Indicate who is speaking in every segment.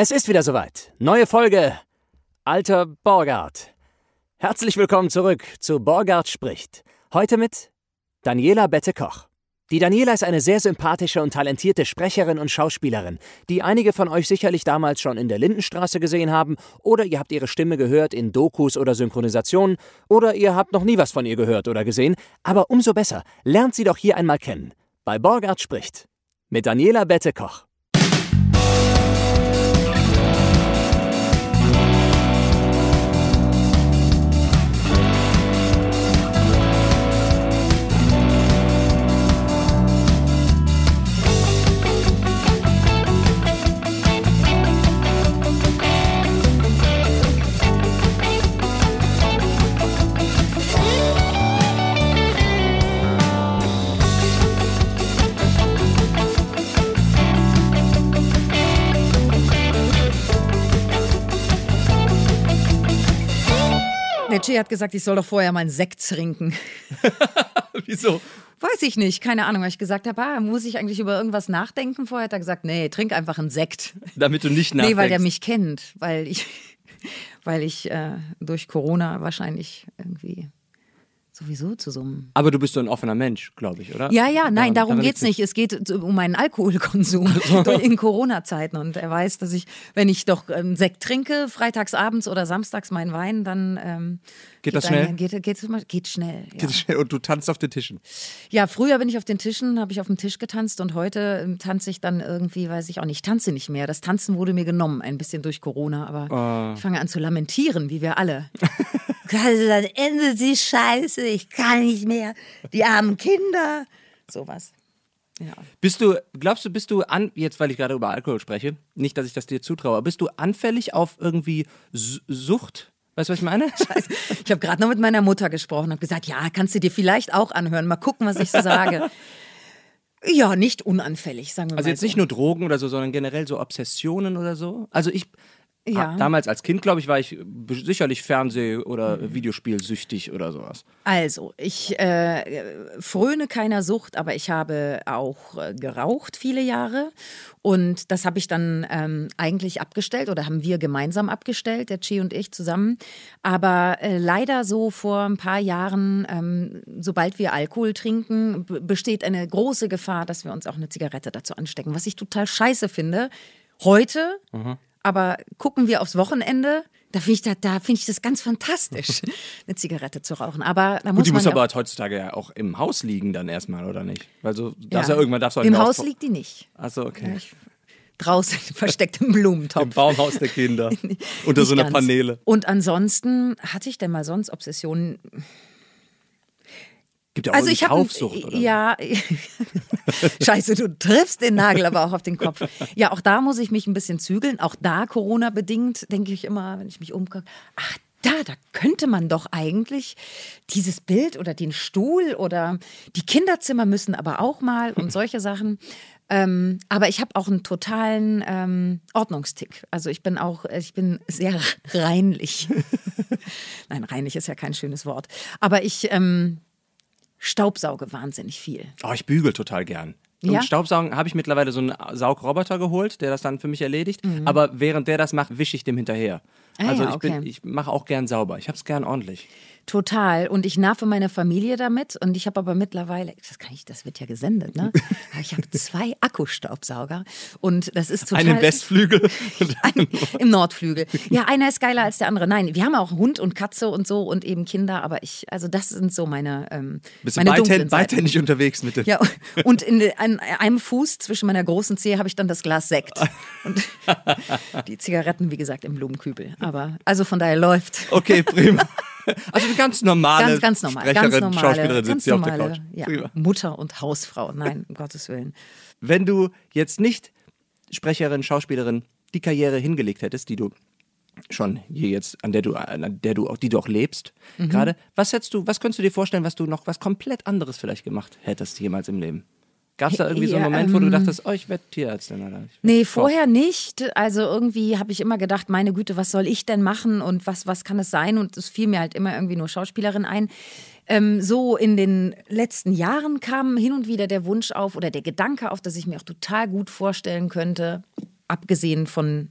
Speaker 1: Es ist wieder soweit. Neue Folge. Alter Borgard. Herzlich willkommen zurück zu Borgard spricht. Heute mit Daniela Bette-Koch. Die Daniela ist eine sehr sympathische und talentierte Sprecherin und Schauspielerin, die einige von euch sicherlich damals schon in der Lindenstraße gesehen haben, oder ihr habt ihre Stimme gehört in Dokus oder Synchronisationen, oder ihr habt noch nie was von ihr gehört oder gesehen, aber umso besser, lernt sie doch hier einmal kennen. Bei Borgard spricht. Mit Daniela Bette-Koch.
Speaker 2: Der Che hat gesagt, ich soll doch vorher mal einen Sekt trinken.
Speaker 3: Wieso?
Speaker 2: Weiß ich nicht, keine Ahnung, weil ich gesagt habe, ah, muss ich eigentlich über irgendwas nachdenken? Vorher hat er gesagt, nee, trink einfach einen Sekt.
Speaker 3: Damit du nicht nachdenkst.
Speaker 2: Nee, weil der mich kennt, weil ich, weil ich äh, durch Corona wahrscheinlich irgendwie sowieso zu einem.
Speaker 3: Aber du bist so ein offener Mensch, glaube ich, oder?
Speaker 2: Ja, ja, nein, darum geht's
Speaker 3: liegt's
Speaker 2: nicht. Es geht um meinen Alkoholkonsum in Corona-Zeiten. Und er weiß, dass ich, wenn ich doch ähm, Sekt trinke, freitags abends oder samstags meinen Wein, dann ähm,
Speaker 3: Geht das
Speaker 2: einher-
Speaker 3: schnell?
Speaker 2: Geht, geht, geht schnell. Ja.
Speaker 3: Geht schnell Und du tanzt auf den Tischen.
Speaker 2: Ja, früher bin ich auf den Tischen, habe ich auf dem Tisch getanzt und heute ähm, tanze ich dann irgendwie, weiß ich auch nicht, tanze nicht mehr. Das Tanzen wurde mir genommen, ein bisschen durch Corona, aber
Speaker 3: Ah.
Speaker 2: ich fange an zu lamentieren, wie wir alle. Also dann endet die Scheiße, ich kann nicht mehr. Die armen Kinder. Sowas. Ja.
Speaker 3: Bist du, glaubst du, bist du an, jetzt weil ich gerade über Alkohol spreche, nicht, dass ich das dir zutraue, aber bist du anfällig auf irgendwie Sucht? Weißt du, was ich meine?
Speaker 2: Also, ich habe gerade noch mit meiner Mutter gesprochen, habe gesagt, ja, kannst du dir vielleicht auch anhören, mal gucken, was ich so sage. Ja, nicht unanfällig, sagen wir mal.
Speaker 3: Also jetzt
Speaker 2: so.
Speaker 3: nicht nur Drogen oder so, sondern generell so Obsessionen oder so. Also ich,
Speaker 2: Ja.
Speaker 3: ah, damals als Kind, glaube ich, war ich be- sicherlich Fernseh- oder Videospielsüchtig oder sowas.
Speaker 2: Also, ich äh, fröne keiner Sucht, aber ich habe auch äh, geraucht viele Jahre. Und das habe ich dann ähm, eigentlich abgestellt oder haben wir gemeinsam abgestellt, der Chi und ich zusammen. Aber äh, leider so vor ein paar Jahren, ähm, sobald wir Alkohol trinken, besteht eine große Gefahr, dass wir uns auch eine Zigarette dazu anstecken. Was ich total scheiße finde. Heute, aber gucken wir aufs Wochenende. Da finde ich, da, da finde ich das ganz fantastisch, eine Zigarette zu rauchen. Aber da muss
Speaker 3: Gut, die muss
Speaker 2: ja
Speaker 3: aber
Speaker 2: auch-
Speaker 3: halt heutzutage ja auch im Haus liegen dann erstmal, oder nicht? Weil so,
Speaker 2: Ja.
Speaker 3: ja. irgendwann darfst du halt
Speaker 2: Im Haus liegt die nicht.
Speaker 3: Achso, okay.
Speaker 2: Ich, draußen versteckt im
Speaker 3: Im
Speaker 2: Blumentopf.
Speaker 3: Baumhaus der Kinder. Unter so einer
Speaker 2: ganz.
Speaker 3: Paneele.
Speaker 2: Und ansonsten hatte ich denn mal sonst Obsessionen?
Speaker 3: Gibt ja auch
Speaker 2: Also ich habe
Speaker 3: Kaufsucht oder
Speaker 2: ja, Scheiße, du triffst den Nagel aber auch auf den Kopf. Ja, auch da muss ich mich ein bisschen zügeln. Auch da Corona bedingt denke ich immer, wenn ich mich umgucke, ach da, da könnte man doch eigentlich dieses Bild oder den Stuhl oder die Kinderzimmer müssen aber auch mal und solche Sachen. Ähm, aber ich habe auch einen totalen ähm, Ordnungstick. Also ich bin auch, ich bin sehr reinlich. Nein, reinlich ist ja kein schönes Wort. Aber ich ähm, staubsauge wahnsinnig viel.
Speaker 3: Oh, ich bügel total gern.
Speaker 2: Ja?
Speaker 3: Und Staubsaugen habe ich mittlerweile so einen Saugroboter geholt, der das dann für mich erledigt. Aber während der das macht, wische ich dem hinterher.
Speaker 2: Mhm. Ah
Speaker 3: also
Speaker 2: ja,
Speaker 3: ich,
Speaker 2: okay.
Speaker 3: ich mache auch gern sauber. Ich habe es gern ordentlich.
Speaker 2: Total. Und ich nerve meine Familie damit. Und ich habe aber mittlerweile, das kann ich, das wird ja gesendet, ne? Aber Ich habe zwei Akkustaubsauger. Und das ist total.
Speaker 3: Einen im Westflügel.
Speaker 2: Ein, Im Nordflügel. Ja, einer ist geiler als der andere. Nein, wir haben auch Hund und Katze und so und eben Kinder, aber ich, also das sind so meine, ähm,
Speaker 3: Bist du
Speaker 2: meine Seiten.
Speaker 3: beidhändig unterwegs mit dem.
Speaker 2: Ja, und in, an einem Fuß zwischen meiner großen Zehe habe ich dann das Glas Sekt. Und die Zigaretten, wie gesagt, im Blumenkübel. Aber also von daher läuft.
Speaker 3: Okay, prima. Also eine ganz normale
Speaker 2: Ganz, ganz normal.
Speaker 3: Sprecherin,
Speaker 2: Ganz normale,
Speaker 3: Schauspielerin
Speaker 2: ganz
Speaker 3: sitzt hier auf der Couch.
Speaker 2: Ja. Mutter und Hausfrau. Nein, um Gottes Willen.
Speaker 3: Wenn du jetzt nicht Sprecherin, Schauspielerin die Karriere hingelegt hättest, die du schon hier jetzt, an der du, an der du auch, die du auch lebst,
Speaker 2: Mhm.
Speaker 3: gerade, was hättest du, was könntest du dir vorstellen, was du noch was komplett anderes vielleicht gemacht hättest jemals im Leben? Gab es da irgendwie so einen Moment, wo du
Speaker 2: ähm,
Speaker 3: dachtest, oh, ich werde Tierärztin oder? werd
Speaker 2: Nee,
Speaker 3: Koch?
Speaker 2: vorher nicht. Also irgendwie habe ich immer gedacht, meine Güte, was soll ich denn machen und was, was kann es sein? Und es fiel mir halt immer irgendwie nur Schauspielerin ein. Ähm, so in den letzten Jahren kam hin und wieder der Wunsch auf oder der Gedanke auf, dass ich mir auch total gut vorstellen könnte, abgesehen von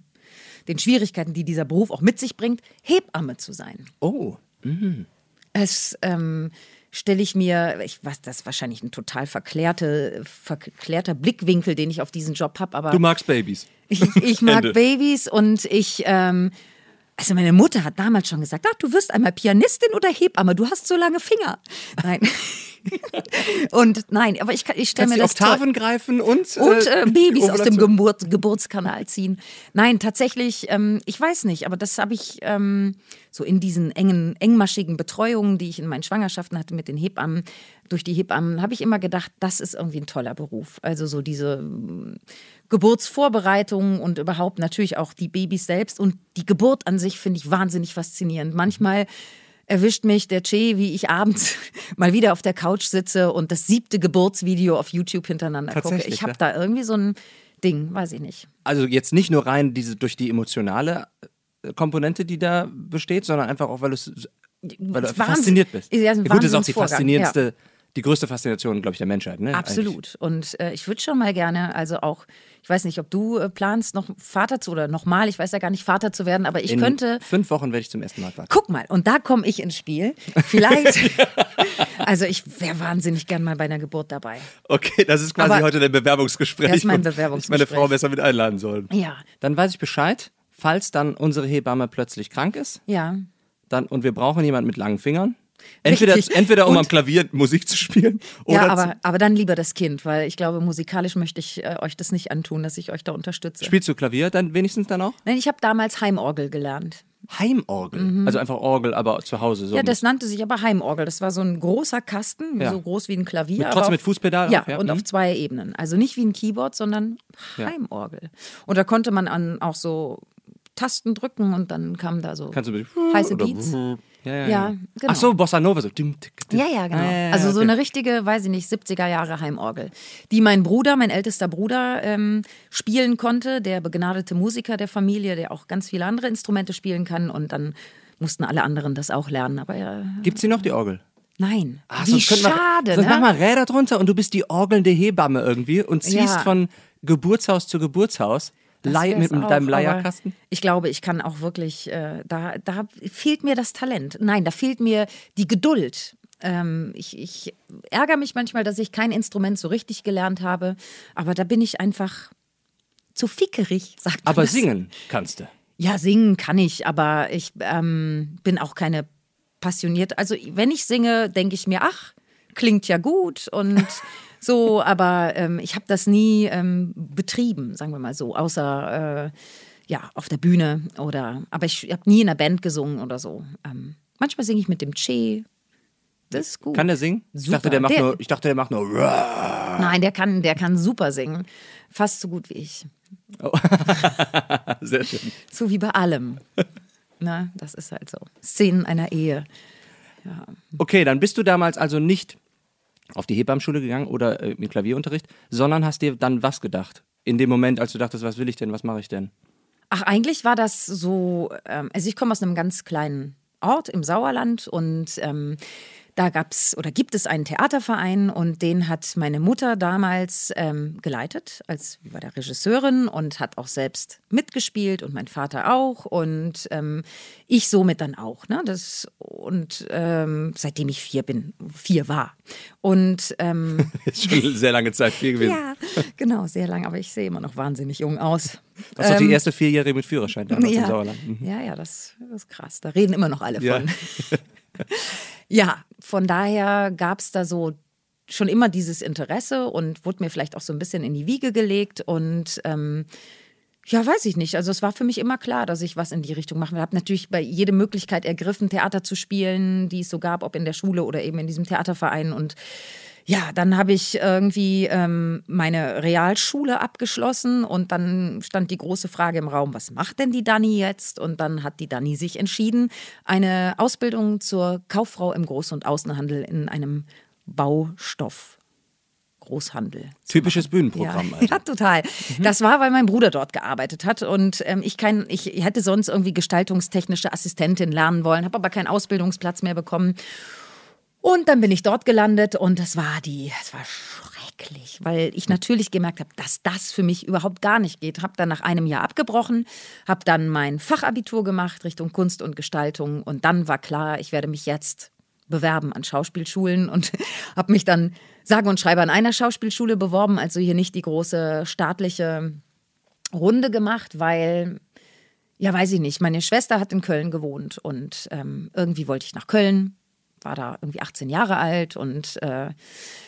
Speaker 2: den Schwierigkeiten, die dieser Beruf auch mit sich bringt, Hebamme zu sein.
Speaker 3: Oh.
Speaker 2: Es ähm, stelle ich mir, ich weiß, das ist wahrscheinlich ein total verklärte, verklärter Blickwinkel, den ich auf diesen Job habe, aber
Speaker 3: Du magst Babys.
Speaker 2: ich, ich mag
Speaker 3: Ende.
Speaker 2: Babys und ich, ähm, also meine Mutter hat damals schon gesagt, ach, du wirst einmal Pianistin oder Hebamme, du hast so lange Finger. Nein. Und nein, aber ich, kann- ich stelle mir das toll-
Speaker 3: Oktaven greifen und,
Speaker 2: und äh, Babys aus dem. Geburt, Geburtskanal ziehen. Nein, tatsächlich, ähm, ich weiß nicht, aber das habe ich ähm, so in diesen engen, engmaschigen Betreuungen, die ich in meinen Schwangerschaften hatte mit den Hebammen, durch die Hebammen, habe ich immer gedacht, das ist irgendwie ein toller Beruf. Also so diese ähm, Geburtsvorbereitung und überhaupt natürlich auch die Babys selbst und die Geburt an sich finde ich wahnsinnig faszinierend. Manchmal erwischt mich der Che, wie ich abends mal wieder auf der Couch sitze und das siebte Geburtsvideo auf YouTube hintereinander gucke. Ich habe
Speaker 3: ja.
Speaker 2: da irgendwie so ein Ding, weiß ich nicht.
Speaker 3: Also jetzt nicht nur rein diese durch die emotionale äh, Komponente, die da besteht, sondern einfach auch, weil, weil du fasziniert bist.
Speaker 2: Ja,
Speaker 3: gut, das ist auch die faszinierendste, die größte Faszination, glaube ich, der Menschheit. Ne?
Speaker 2: Absolut. Und äh, ich würde schon mal gerne, also auch, ich weiß nicht, ob du äh, planst, noch Vater zu oder nochmal, ich weiß ja gar nicht, Vater zu werden, aber ich
Speaker 3: In
Speaker 2: könnte.
Speaker 3: fünf Wochen werde ich zum ersten Mal Vater.
Speaker 2: Guck mal, und da komme ich ins Spiel. Vielleicht. also ich wäre wahnsinnig gern mal bei einer Geburt dabei.
Speaker 3: Okay, das ist quasi
Speaker 2: Aber-
Speaker 3: heute ein Bewerbungsgespräch.
Speaker 2: Das ist mein Bewerbungsgespräch.
Speaker 3: Ich meine Frau besser mit einladen sollen.
Speaker 2: Ja.
Speaker 3: Dann weiß ich Bescheid, falls dann unsere Hebamme plötzlich krank ist
Speaker 2: Ja.
Speaker 3: dann, und wir brauchen jemanden mit langen Fingern. Entweder,
Speaker 2: Richtig.
Speaker 3: entweder um
Speaker 2: Und-
Speaker 3: am Klavier Musik zu spielen oder
Speaker 2: Ja, aber, aber dann lieber das Kind, weil ich glaube, musikalisch möchte ich äh, euch das nicht antun, dass ich euch da unterstütze.
Speaker 3: spielst du Klavier dann wenigstens dann auch?
Speaker 2: Nein, ich habe damals Heimorgel gelernt.
Speaker 3: Heimorgel. Also einfach Orgel, aber zu Hause. So
Speaker 2: Mhm. Ja, das nannte sich aber Heimorgel. Das war so ein großer Kasten,
Speaker 3: Ja.
Speaker 2: so groß wie ein Klavier.
Speaker 3: Mit-
Speaker 2: aber
Speaker 3: trotzdem mit Fußpedal
Speaker 2: Ja,
Speaker 3: ja?
Speaker 2: und
Speaker 3: Mhm.
Speaker 2: auf zwei Ebenen. Also nicht wie ein Keyboard, sondern
Speaker 3: Ja.
Speaker 2: Heimorgel. Und da konnte man an auch so Tasten drücken und dann kam da so
Speaker 3: Kannst du
Speaker 2: heiße Beats.
Speaker 3: Ja, ja,
Speaker 2: Ja,
Speaker 3: ja.
Speaker 2: genau.
Speaker 3: Ach so, Bossa Nova so. Dim, tick, dim.
Speaker 2: Ja, ja, genau.
Speaker 3: Ah,
Speaker 2: also so
Speaker 3: okay.
Speaker 2: eine richtige, weiß ich nicht, 70er Jahre Heimorgel, die mein Bruder, mein ältester Bruder, ähm, spielen konnte, der begnadete Musiker der Familie, der auch ganz viele andere Instrumente spielen kann und dann mussten alle anderen das auch lernen, aber ja,
Speaker 3: Gibt's hier noch die Orgel?
Speaker 2: nein.
Speaker 3: Ah,
Speaker 2: Wie schade,
Speaker 3: sonst
Speaker 2: ne?
Speaker 3: mach mal Räder drunter und du bist die orgelnde Hebamme irgendwie und ziehst
Speaker 2: Ja.
Speaker 3: von Geburtshaus zu Geburtshaus Leih, mit
Speaker 2: auch,
Speaker 3: deinem Leierkasten.
Speaker 2: Ich glaube, ich kann auch wirklich, äh, da, da fehlt mir das Talent. Nein, da fehlt mir die Geduld. Ähm, ich, ich ärgere mich manchmal, dass ich kein Instrument so richtig gelernt habe, aber da bin ich einfach zu fickerig, sagt man
Speaker 3: Aber
Speaker 2: das.
Speaker 3: singen kannst du.
Speaker 2: Ja, singen kann ich, aber ich ähm, bin auch keine passioniert. Also wenn ich singe, denke ich mir, ach, klingt ja gut und so, aber ähm, ich habe das nie ähm, betrieben, sagen wir mal so, außer äh, ja auf der Bühne oder. Aber ich habe nie in einer Band gesungen oder so. Ähm, manchmal singe ich mit dem Che. Das ist gut.
Speaker 3: Kann der singen? Ich
Speaker 2: Super.
Speaker 3: dachte, der macht
Speaker 2: Der-
Speaker 3: nur. Ich dachte, der macht nur.
Speaker 2: Nein, der kann, der kann super singen, fast so gut wie ich.
Speaker 3: Sehr schön.
Speaker 2: So wie bei allem. Na, das ist halt so. Szenen einer Ehe.
Speaker 3: Okay, dann bist du damals also nicht auf die Hebammenschule gegangen oder äh, im Klavierunterricht, sondern hast dir dann was gedacht? In dem Moment, als du dachtest, was will ich denn, was mache ich denn?
Speaker 2: Ach, eigentlich war das so, ähm, also ich komme aus einem ganz kleinen Ort im Sauerland und ähm, da gab's oder gibt es einen Theaterverein und den hat meine Mutter damals ähm, geleitet, als war der Regisseurin und hat auch selbst mitgespielt und mein Vater auch und ähm, ich somit dann auch. Ne? Das, und ähm, seitdem ich vier bin, vier war. Und ähm,
Speaker 3: Ist schon sehr lange Zeit viel gewesen.
Speaker 2: ja, genau, sehr lang, aber ich sehe immer noch wahnsinnig jung aus.
Speaker 3: Das ist doch die erste Vierjährige mit Führerschein damals im
Speaker 2: Ähm, ja.
Speaker 3: Sauerland. Mhm.
Speaker 2: Ja, ja, das, das ist krass. Da reden immer noch alle
Speaker 3: Ja.
Speaker 2: von. ja, von daher gab es da so schon immer dieses Interesse und wurde mir vielleicht auch so ein bisschen in die Wiege gelegt und ähm, ja, weiß ich nicht. Also es war für mich immer klar, dass ich was in die Richtung machen will. Habe natürlich bei jede Möglichkeit ergriffen, Theater zu spielen, die es so gab, ob in der Schule oder eben in diesem Theaterverein. Und ja, dann habe ich irgendwie ähm, meine Realschule abgeschlossen und dann stand die große Frage im Raum, was macht denn die Dani jetzt? Und dann hat die Dani sich entschieden, eine Ausbildung zur Kauffrau im Groß- und Außenhandel in einem Baustoff. Großhandel.
Speaker 3: Typisches Bühnenprogramm.
Speaker 2: Ja,
Speaker 3: Also.
Speaker 2: ja, total. Das war, weil mein Bruder dort gearbeitet hat und ähm, ich, kein, ich hätte sonst irgendwie gestaltungstechnische Assistentin lernen wollen, habe aber keinen Ausbildungsplatz mehr bekommen. Und dann bin ich dort gelandet und das war die, es war schrecklich. weil ich natürlich gemerkt habe, dass das für mich überhaupt gar nicht geht. Habe dann nach einem Jahr abgebrochen, habe dann mein Fachabitur gemacht Richtung Kunst und Gestaltung und dann war klar, ich werde mich jetzt bewerben an Schauspielschulen und habe mich dann sage und schreibe an einer Schauspielschule beworben, also hier nicht die große staatliche Runde gemacht, weil ja, weiß ich nicht. Meine Schwester hat in Köln gewohnt und ähm, irgendwie wollte ich nach Köln war da irgendwie 18 Jahre alt und äh,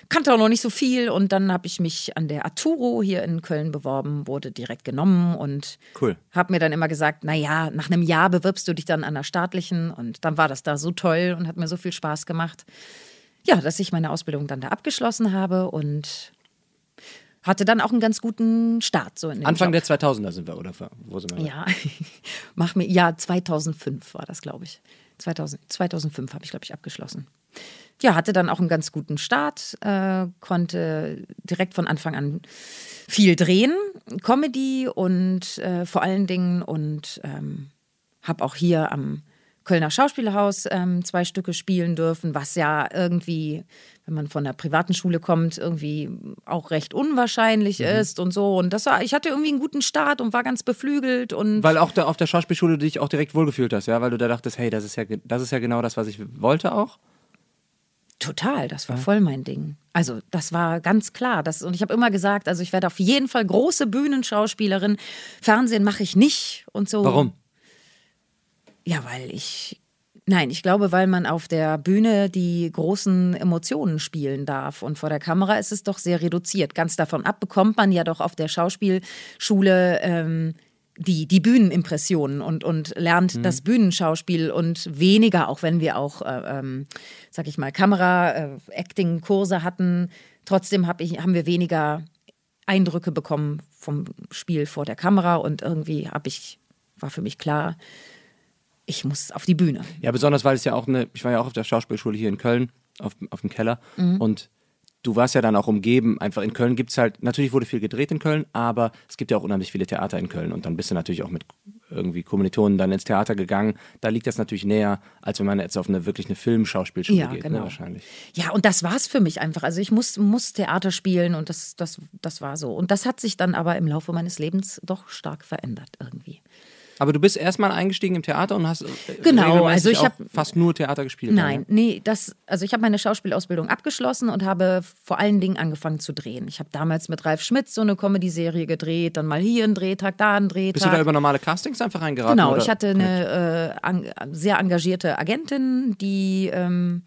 Speaker 2: kannte auch noch nicht so viel. Und dann habe ich mich an der Arturo hier in Köln beworben, wurde direkt genommen und
Speaker 3: cool.
Speaker 2: habe mir dann immer gesagt, naja, nach einem Jahr bewirbst du dich dann an der staatlichen. Und dann war das da so toll und hat mir so viel Spaß gemacht. Ja, dass ich meine Ausbildung dann da abgeschlossen habe und hatte dann auch einen ganz guten Start. So
Speaker 3: Anfang Job. der 2000er sind wir, oder wo sind wir?
Speaker 2: Ja, mach mir, ja, 2005 war das, glaube ich. 2000, 2005 habe ich, glaube ich, abgeschlossen. Ja, hatte dann auch einen ganz guten Start, äh, konnte direkt von Anfang an viel drehen, Comedy und äh, vor allen Dingen und ähm, habe auch hier am Kölner Schauspielhaus ähm, zwei Stücke spielen dürfen, was ja irgendwie, wenn man von der privaten Schule kommt, irgendwie auch recht unwahrscheinlich mhm. ist und so. Und das war, ich hatte irgendwie einen guten Start und war ganz beflügelt und.
Speaker 3: Weil auch da auf der Schauspielschule du dich auch direkt wohlgefühlt hast, ja, weil du da dachtest, hey, das ist ja, das ist ja genau das, was ich wollte auch.
Speaker 2: Total, das war ja. voll mein Ding. Also das war ganz klar. Das, und ich habe immer gesagt, also ich werde auf jeden Fall große Bühnenschauspielerin. Fernsehen mache ich nicht und so.
Speaker 3: Warum?
Speaker 2: Ja, weil ich. Nein, ich glaube, weil man auf der Bühne die großen Emotionen spielen darf. Und vor der Kamera ist es doch sehr reduziert. Ganz davon ab bekommt man ja doch auf der Schauspielschule ähm, die, die Bühnenimpressionen und, und lernt mhm. das Bühnenschauspiel und weniger, auch wenn wir auch, äh, ähm, sag ich mal, Kamera-Acting-Kurse äh, hatten. Trotzdem hab ich, haben wir weniger Eindrücke bekommen vom Spiel vor der Kamera und irgendwie habe ich, war für mich klar, ich muss auf die Bühne.
Speaker 3: Ja, besonders weil es ja auch eine, ich war ja auch auf der Schauspielschule hier in Köln, auf, auf dem Keller. Mhm. Und du warst ja dann auch umgeben. Einfach in Köln gibt es halt, natürlich wurde viel gedreht in Köln, aber es gibt ja auch unheimlich viele Theater in Köln. Und dann bist du natürlich auch mit irgendwie Kommilitonen dann ins Theater gegangen. Da liegt das natürlich näher, als wenn man jetzt auf eine wirklich eine Filmschauspielschule
Speaker 2: ja,
Speaker 3: geht,
Speaker 2: ne, genau.
Speaker 3: ne, wahrscheinlich.
Speaker 2: Ja, und das war es für mich einfach. Also ich muss, muss Theater spielen und das, das, das war so. Und das hat sich dann aber im Laufe meines Lebens doch stark verändert irgendwie.
Speaker 3: Aber du bist erstmal eingestiegen im Theater und hast äh,
Speaker 2: genau, also ich habe
Speaker 3: fast nur Theater gespielt.
Speaker 2: Nein, dann, nee, das, also ich habe meine Schauspielausbildung abgeschlossen und habe vor allen Dingen angefangen zu drehen. Ich habe damals mit Ralf Schmitz so eine Comedy-Serie gedreht, dann mal hier einen Drehtag, da einen Drehtag.
Speaker 3: Bist du da über normale Castings einfach reingeraten?
Speaker 2: Genau,
Speaker 3: oder?
Speaker 2: ich hatte eine äh, an, sehr engagierte Agentin, die ähm,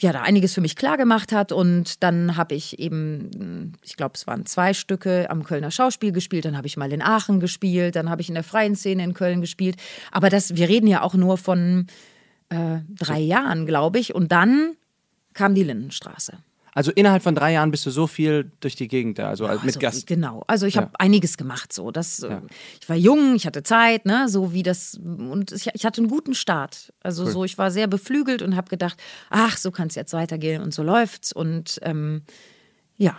Speaker 2: ja, da einiges für mich klar gemacht hat. Und dann habe ich eben, ich glaube, es waren zwei Stücke am Kölner Schauspiel gespielt. Dann habe ich mal in Aachen gespielt. Dann habe ich in der freien Szene in Köln gespielt. Aber das, wir reden ja auch nur von äh, drei Jahren, glaube ich. Und dann kam die Lindenstraße.
Speaker 3: Also innerhalb von drei Jahren bist du so viel durch die Gegend da, also,
Speaker 2: also
Speaker 3: mit Gast.
Speaker 2: Genau, also ich ja. habe einiges gemacht. So, das, äh, ja. ich war jung, ich hatte Zeit, ne, so wie das und ich, ich hatte einen guten Start. Also cool. so, ich war sehr beflügelt und habe gedacht, ach, so kann es jetzt weitergehen und so läuft's und ähm, ja,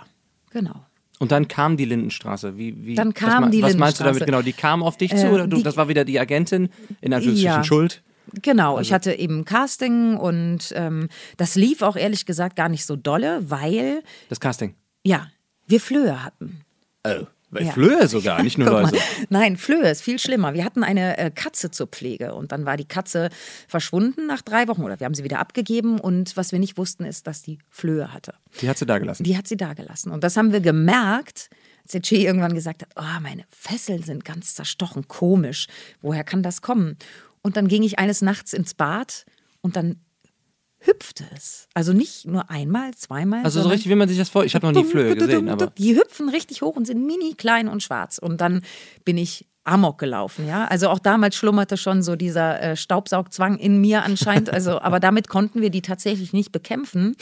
Speaker 2: genau.
Speaker 3: Und dann kam die Lindenstraße. Wie, wie,
Speaker 2: dann kam
Speaker 3: was,
Speaker 2: die
Speaker 3: was
Speaker 2: Lindenstraße.
Speaker 3: Was meinst du damit genau? Die kam auf dich zu oder du, die, das war wieder die Agentin in Anführungsstrichen ja. Schuld?
Speaker 2: Genau, also. ich hatte eben Casting und ähm, das lief auch ehrlich gesagt gar nicht so dolle, weil.
Speaker 3: Das Casting?
Speaker 2: Ja, wir Flöhe hatten.
Speaker 3: Oh. Ja. Flöhe sogar, nicht nur Läuse.
Speaker 2: Nein, Flöhe ist viel schlimmer. Wir hatten eine äh, Katze zur Pflege und dann war die Katze verschwunden nach drei Wochen oder wir haben sie wieder abgegeben und was wir nicht wussten ist, dass die Flöhe hatte.
Speaker 3: Die hat sie da gelassen?
Speaker 2: Die hat sie da gelassen und das haben wir gemerkt, als der Che irgendwann gesagt hat, oh, meine Fesseln sind ganz zerstochen, komisch. Woher kann das kommen? Und dann ging ich eines Nachts ins Bad und dann hüpfte es. Also nicht nur einmal, zweimal.
Speaker 3: Also so richtig, wie man sich das vor. Ich habe noch nie Flöhe gesehen, aber
Speaker 2: die hüpfen richtig hoch und sind mini klein und schwarz. Und dann bin ich Amok gelaufen, ja. Also auch damals schlummerte schon so dieser äh, Staubsaugzwang in mir anscheinend. Also, aber damit konnten wir die tatsächlich nicht bekämpfen,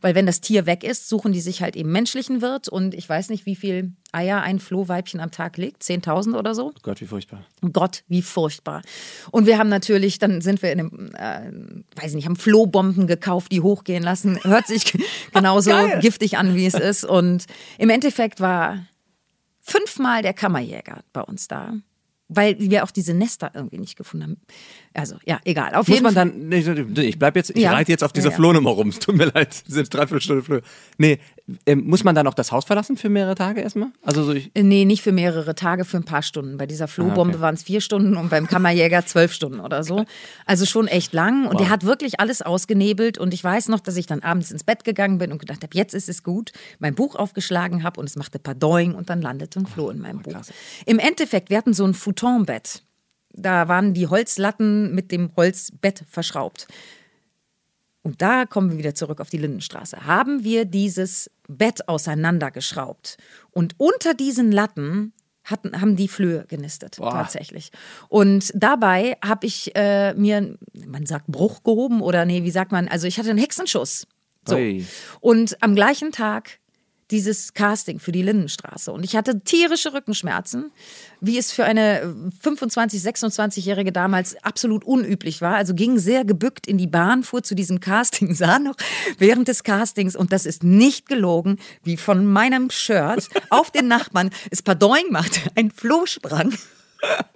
Speaker 2: weil wenn das Tier weg ist, suchen die sich halt eben menschlichen Wirt und ich weiß nicht, wie viel Eier ein Flohweibchen am Tag legt, 10.000 oder so.
Speaker 3: Gott, wie furchtbar.
Speaker 2: Gott, wie furchtbar. Und wir haben natürlich, dann sind wir in einem, äh, weiß nicht, haben Flohbomben gekauft, die hochgehen lassen. Hört sich genauso giftig an, wie es ist. Und im Endeffekt war fünfmal der Kammerjäger bei uns da. Weil wir auch diese Nester irgendwie nicht gefunden haben. Also, ja, egal. Auf
Speaker 3: Muss
Speaker 2: jeden
Speaker 3: man dann, ich bleib jetzt, ich ja. reite jetzt auf dieser ja, ja. Flohnummer rum. Es tut mir leid, sind dreiviertel Stunde Flöhe. Nee, Ähm, muss man dann auch das Haus verlassen für mehrere Tage erstmal? Also so ich,
Speaker 2: Nee, nicht für mehrere Tage, für ein paar Stunden. Bei dieser Flohbombe
Speaker 3: Ah, okay.
Speaker 2: waren es vier Stunden und beim Kammerjäger zwölf Stunden oder so. Also schon echt lang. Und der hat wirklich alles ausgenebelt. Und ich weiß noch, dass ich dann abends ins Bett gegangen bin und gedacht habe, jetzt ist es gut. Mein Buch aufgeschlagen habe und es machte Padoing und dann landete ein Floh in meinem Buch. Im Endeffekt, wir hatten so ein Futonbett. Da waren die Holzlatten mit dem Holzbett verschraubt. Und da kommen wir wieder zurück auf die Lindenstraße. Haben wir dieses Bett auseinandergeschraubt und unter diesen Latten hatten, haben die Flöhe genistet, tatsächlich. Und dabei habe ich äh, mir, man sagt Bruch gehoben oder nee, wie sagt man, also ich hatte einen Hexenschuss. So. Und am gleichen Tag dieses Casting für die Lindenstraße. Und ich hatte tierische Rückenschmerzen, wie es für eine 25-, 26-Jährige damals absolut unüblich war. Also ging sehr gebückt in die Bahn, fuhr zu diesem Casting, sah noch während des Castings, und das ist nicht gelogen, wie von meinem Shirt auf den Nachbarn es Padoing machte, ein Floh sprang.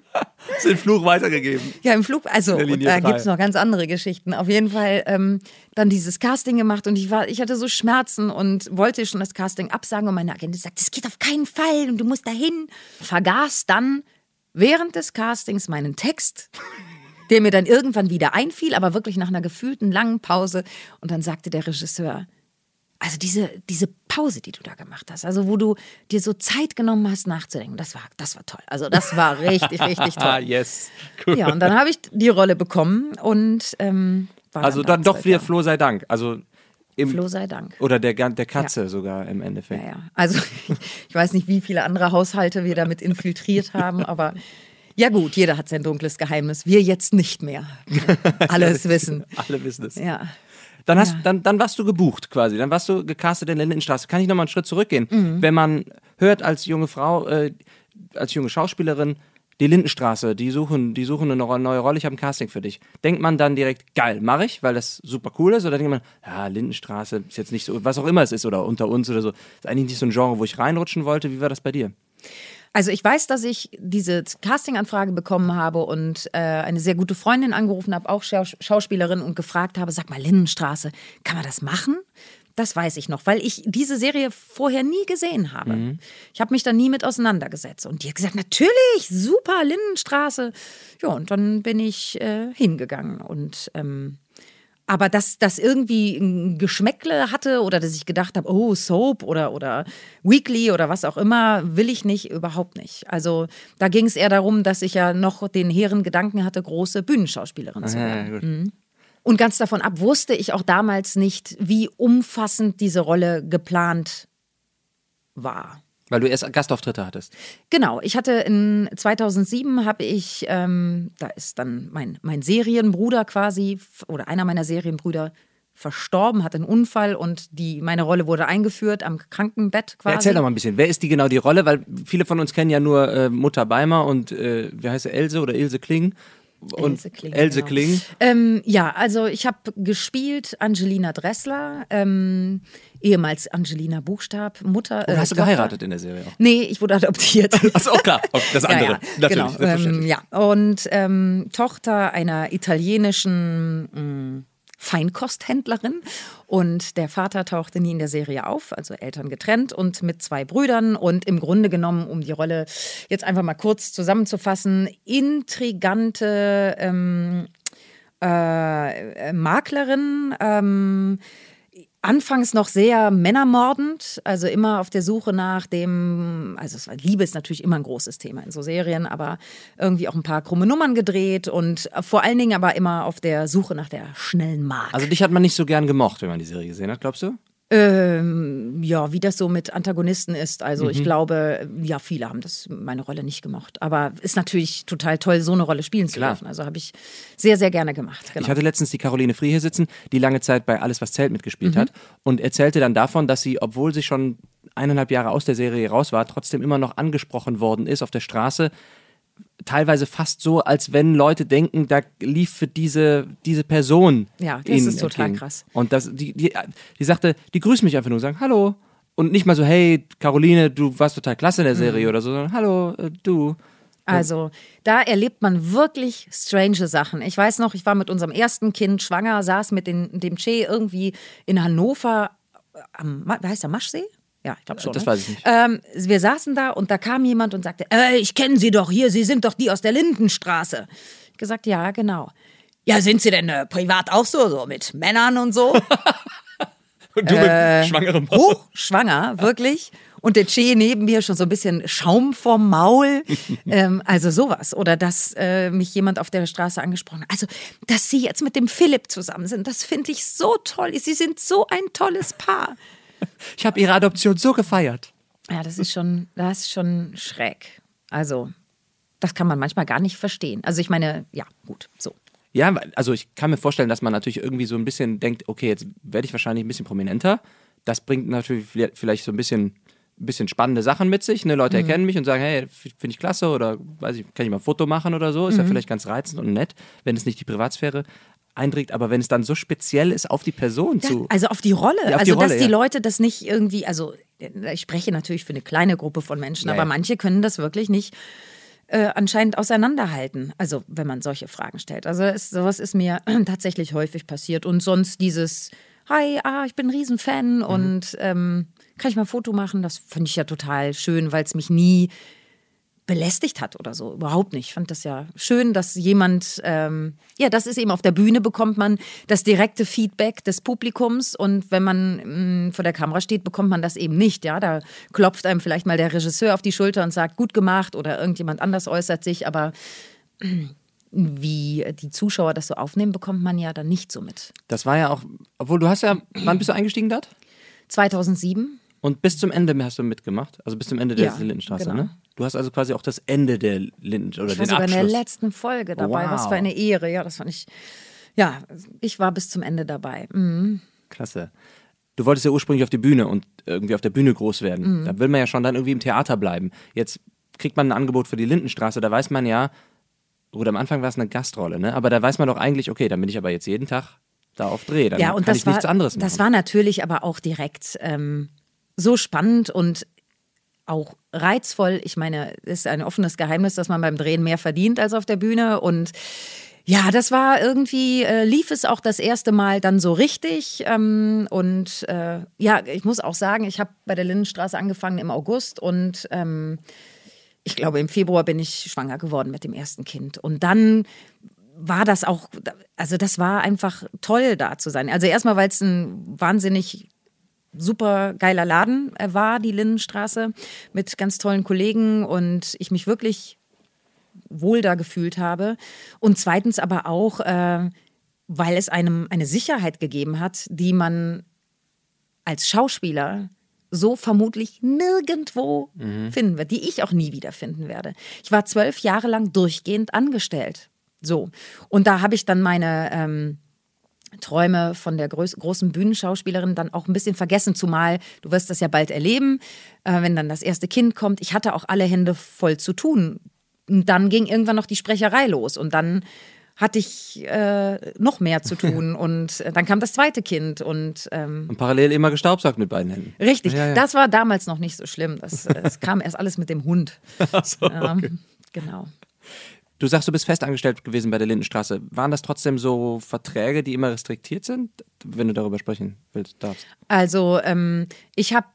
Speaker 3: den Fluch weitergegeben.
Speaker 2: Ja, im Flug, also da gibt es noch ganz andere Geschichten. Auf jeden Fall ähm, dann dieses Casting gemacht und ich war, ich hatte so Schmerzen und wollte schon das Casting absagen und meine Agentin sagt, das geht auf keinen Fall und du musst dahin. Vergaß dann während des Castings meinen Text, der mir dann irgendwann wieder einfiel, aber wirklich nach einer gefühlten langen Pause. Und dann sagte der Regisseur, also diese, diese Pause, die du da gemacht hast, also wo du dir so Zeit genommen hast, nachzudenken, das war, das war toll. Also das war richtig, richtig toll.
Speaker 3: Yes. Cool.
Speaker 2: Ja, und dann habe ich die Rolle bekommen und ähm, war
Speaker 3: Also
Speaker 2: dann,
Speaker 3: dann
Speaker 2: da
Speaker 3: doch wieder. Flo sei Dank. Also im,
Speaker 2: Flo sei Dank.
Speaker 3: Oder der, der Katze sogar im Endeffekt.
Speaker 2: Ja, ja. Also ich weiß nicht, wie viele andere Haushalte wir damit infiltriert haben, aber ja gut, jeder hat sein dunkles Geheimnis. Wir jetzt nicht mehr. Alles wissen.
Speaker 3: Alle wissen es.
Speaker 2: Ja.
Speaker 3: Dann, hast,
Speaker 2: Ja.
Speaker 3: dann, dann warst du gebucht quasi. Dann warst du gecastet in der Lindenstraße. Kann ich nochmal einen Schritt zurückgehen?
Speaker 2: Mhm.
Speaker 3: Wenn man hört als junge Frau, äh, als junge Schauspielerin, die Lindenstraße, die suchen, die suchen eine neue Rolle, ich habe ein Casting für dich. Denkt man dann direkt, geil, mache ich, weil das super cool ist? Oder denkt man, ja, Lindenstraße ist jetzt nicht so, was auch immer es ist, oder unter uns oder so, ist eigentlich nicht so ein Genre, wo ich reinrutschen wollte. Wie war das bei dir?
Speaker 2: Also ich weiß, dass ich diese Castinganfrage bekommen habe und äh, eine sehr gute Freundin angerufen habe, auch Schaus Schauspielerin, und gefragt habe, sag mal, Lindenstraße, kann man das machen? Das weiß ich noch, weil ich diese Serie vorher nie gesehen habe. Ich habe mich da nie mit auseinandergesetzt. Und die hat gesagt, natürlich, super, Lindenstraße. Ja, und dann bin ich äh, hingegangen. Und ähm, aber dass das irgendwie ein Geschmäckle hatte oder dass ich gedacht habe, oh, Soap oder, oder Weekly oder was auch immer, will ich nicht, überhaupt nicht. Also da ging es eher darum, dass ich ja noch den hehren Gedanken hatte, große Bühnenschauspielerin zu werden.
Speaker 3: gut.
Speaker 2: Und ganz davon ab wusste ich auch damals nicht, wie umfassend diese Rolle geplant war.
Speaker 3: Weil du erst Gastauftritte hattest.
Speaker 2: Genau, ich hatte in 2007 habe ich, ähm, da ist dann mein, mein Serienbruder quasi, oder einer meiner Serienbrüder verstorben, hatte einen Unfall und die, meine Rolle wurde eingeführt am Krankenbett quasi.
Speaker 3: Ja, erzähl doch mal ein bisschen. Wer ist die genau die Rolle? Weil viele von uns kennen ja nur äh, Mutter Beimer und äh, wie heißt sie, Else oder Ilse Kling. Und
Speaker 2: Else Kling,
Speaker 3: Else
Speaker 2: genau.
Speaker 3: Kling.
Speaker 2: Ähm, ja, also ich habe gespielt Angelina Dressler, ähm, ehemals Angelina Buchstab, Mutter.
Speaker 3: Und
Speaker 2: äh,
Speaker 3: hast du
Speaker 2: Tochter.
Speaker 3: geheiratet in der Serie auch?
Speaker 2: Nee, ich wurde adoptiert.
Speaker 3: Achso, klar. Das andere.
Speaker 2: Ja, ja,
Speaker 3: Natürlich.
Speaker 2: genau. Ähm, ja. Und ähm, Tochter einer italienischen mh, Feinkosthändlerin. Und der Vater tauchte nie in der Serie auf, also Eltern getrennt und mit zwei Brüdern. Und im Grunde genommen, um die Rolle jetzt einfach mal kurz zusammenzufassen, intrigante ähm, äh, Maklerin. Ähm, Anfangs noch sehr männermordend, also immer auf der Suche nach dem, also Liebe ist natürlich immer ein großes Thema in so Serien, aber irgendwie auch ein paar krumme Nummern gedreht und vor allen Dingen aber immer auf der Suche nach der schnellen Mark.
Speaker 3: Also dich hat man nicht so gern gemocht, wenn man die Serie gesehen hat, glaubst du?
Speaker 2: Ähm, ja, wie das so mit Antagonisten ist. Also
Speaker 3: Mhm.
Speaker 2: ich glaube, ja, viele haben das meine Rolle nicht gemocht. Aber ist natürlich total toll, so eine Rolle spielen zu
Speaker 3: Klar.
Speaker 2: dürfen. Also habe ich sehr, sehr gerne gemacht. Genau.
Speaker 3: Ich hatte letztens die Caroline Frie hier sitzen, die lange Zeit bei Alles, was zählt mitgespielt
Speaker 2: Mhm.
Speaker 3: hat und erzählte dann davon, dass sie, obwohl sie schon eineinhalb Jahre aus der Serie raus war, trotzdem immer noch angesprochen worden ist auf der Straße. Teilweise fast so, als wenn Leute denken, da lief für diese, diese Person.
Speaker 2: Ja, das
Speaker 3: ihnen
Speaker 2: ist total
Speaker 3: entgegen.
Speaker 2: krass.
Speaker 3: Und das, die, die, die sagte, die grüßt mich einfach nur und sagen Hallo. Und nicht mal so, hey, Caroline, du warst total klasse in der Serie
Speaker 2: Mhm.
Speaker 3: oder so, sondern Hallo, äh, du.
Speaker 2: Also da erlebt man wirklich strange Sachen. Ich weiß noch, ich war mit unserem ersten Kind schwanger, saß mit den, dem Che irgendwie in Hannover am, heißt der, Maschsee? Ja, ich glaube schon.
Speaker 3: Das
Speaker 2: ne?
Speaker 3: weiß ich nicht.
Speaker 2: Ähm, wir saßen da und da kam jemand und sagte, äh, ich kenne Sie doch hier, Sie sind doch die aus der Lindenstraße. Ich gesagt, ja, genau. Ja, sind Sie denn äh, privat auch so, so mit Männern und so?
Speaker 3: Und du
Speaker 2: Äh,
Speaker 3: mit schwangerem
Speaker 2: Hochschwanger, wirklich. Und der Che neben mir schon so ein bisschen Schaum vom Maul. ähm, also sowas. Oder dass äh, mich jemand auf der Straße angesprochen hat. Also, dass Sie jetzt mit dem Philipp zusammen sind, das finde ich so toll. Sie sind so ein tolles Paar.
Speaker 3: Ich habe ihre Adoption so gefeiert.
Speaker 2: Ja, das ist schon, das ist schon schräg. Also, das kann man manchmal gar nicht verstehen. Also, ich meine, ja, gut, so.
Speaker 3: Ja, also ich kann mir vorstellen, dass man natürlich irgendwie so ein bisschen denkt, okay, jetzt werde ich wahrscheinlich ein bisschen prominenter. Das bringt natürlich vi- vielleicht so ein bisschen, bisschen spannende Sachen mit sich. Ne? Leute erkennen mich und sagen, hey, finde ich klasse oder weiß ich, kann ich mal ein Foto machen oder so. Ist ja vielleicht ganz reizend und nett, wenn es nicht die Privatsphäre eindringt. Aber wenn es dann so speziell ist auf die Person
Speaker 2: Das,
Speaker 3: zu.
Speaker 2: also auf die Rolle.
Speaker 3: Ja, auf die
Speaker 2: also, dass
Speaker 3: Rolle,
Speaker 2: die
Speaker 3: ja.
Speaker 2: Leute das nicht irgendwie, also ich spreche natürlich für eine kleine Gruppe von Menschen,
Speaker 3: Ja,
Speaker 2: aber
Speaker 3: ja.
Speaker 2: manche können das wirklich nicht äh, anscheinend auseinanderhalten. Also, wenn man solche Fragen stellt. Also, es, sowas ist mir tatsächlich häufig passiert. Und sonst dieses, hi, ah, ich bin ein Riesenfan
Speaker 3: Mhm.
Speaker 2: und ähm, kann ich mal ein Foto machen? Das finde ich ja total schön, weil es mich nie belästigt hat oder so. Überhaupt nicht. Ich fand das ja schön, dass jemand, ähm, ja, das ist eben auf der Bühne bekommt man das direkte Feedback des Publikums und wenn man mh, vor der Kamera steht, bekommt man das eben nicht. Ja, da klopft einem vielleicht mal der Regisseur auf die Schulter und sagt, gut gemacht oder irgendjemand anders äußert sich, aber wie die Zuschauer das so aufnehmen, bekommt man ja dann nicht so mit.
Speaker 3: Das war ja auch, obwohl du hast ja, wann bist du eingestiegen dort?
Speaker 2: 2007
Speaker 3: Und bis zum Ende hast du mitgemacht, also bis zum Ende der
Speaker 2: Ja,
Speaker 3: Lindenstraße,
Speaker 2: genau.
Speaker 3: ne? Du hast also quasi auch das Ende der Linden oder
Speaker 2: Ich war
Speaker 3: den
Speaker 2: in
Speaker 3: Abschluss.
Speaker 2: der letzten Folge dabei.
Speaker 3: Wow.
Speaker 2: Was für eine Ehre. Ja, das fand ich. Ja, ich war bis zum Ende dabei. Mhm.
Speaker 3: Klasse. Du wolltest ja ursprünglich auf die Bühne und irgendwie auf der Bühne groß
Speaker 2: Mhm.
Speaker 3: werden. Da will man ja schon dann irgendwie im Theater bleiben. Jetzt kriegt man ein Angebot für die Lindenstraße, da weiß man ja, gut, am Anfang war es eine Gastrolle, ne? Aber da weiß man doch eigentlich, okay, dann bin ich aber jetzt jeden Tag da auf Dreh. Dann
Speaker 2: Ja, und
Speaker 3: kann
Speaker 2: das
Speaker 3: ich
Speaker 2: war,
Speaker 3: nichts anderes machen.
Speaker 2: das war natürlich aber auch direkt ähm, so spannend und auch reizvoll. Ich meine, es ist ein offenes Geheimnis, dass man beim Drehen mehr verdient als auf der Bühne. Und ja, das war irgendwie, äh, lief es auch das erste Mal dann so richtig. Ähm, und äh, ja, ich muss auch sagen, ich habe bei der Lindenstraße angefangen im August und ähm, ich glaube, im Februar bin ich schwanger geworden mit dem ersten Kind. Und dann war das auch, also das war einfach toll da zu sein. Also erstmal, weil es ein wahnsinnig super geiler Laden äh, war, die Lindenstraße, mit ganz tollen Kollegen und ich mich wirklich wohl da gefühlt habe. Und zweitens aber auch, äh, weil es einem eine Sicherheit gegeben hat, die man als Schauspieler so vermutlich nirgendwo finden wird, die ich auch nie wieder finden werde. Ich war zwölf Jahre lang durchgehend angestellt. So. Und da habe ich dann meine ähm, Träume von der groß, großen Bühnenschauspielerin dann auch ein bisschen vergessen, zumal du wirst das ja bald erleben, äh, wenn dann das erste Kind kommt. Ich hatte auch alle Hände voll zu tun. Und dann ging irgendwann noch die Sprecherei los und dann hatte ich äh, noch mehr zu tun und äh, dann kam das zweite Kind und ähm,
Speaker 3: und parallel immer gestaubsaugt mit beiden Händen.
Speaker 2: Richtig,
Speaker 3: Ja, ja.
Speaker 2: das war damals noch nicht so schlimm. Das, äh, das kam erst alles mit dem Hund. ja, Genau.
Speaker 3: Du sagst, du bist festangestellt gewesen bei der Lindenstraße. Waren das trotzdem so Verträge, die immer restriktiert sind, wenn du darüber sprechen willst, darfst?
Speaker 2: Also ähm, ich habe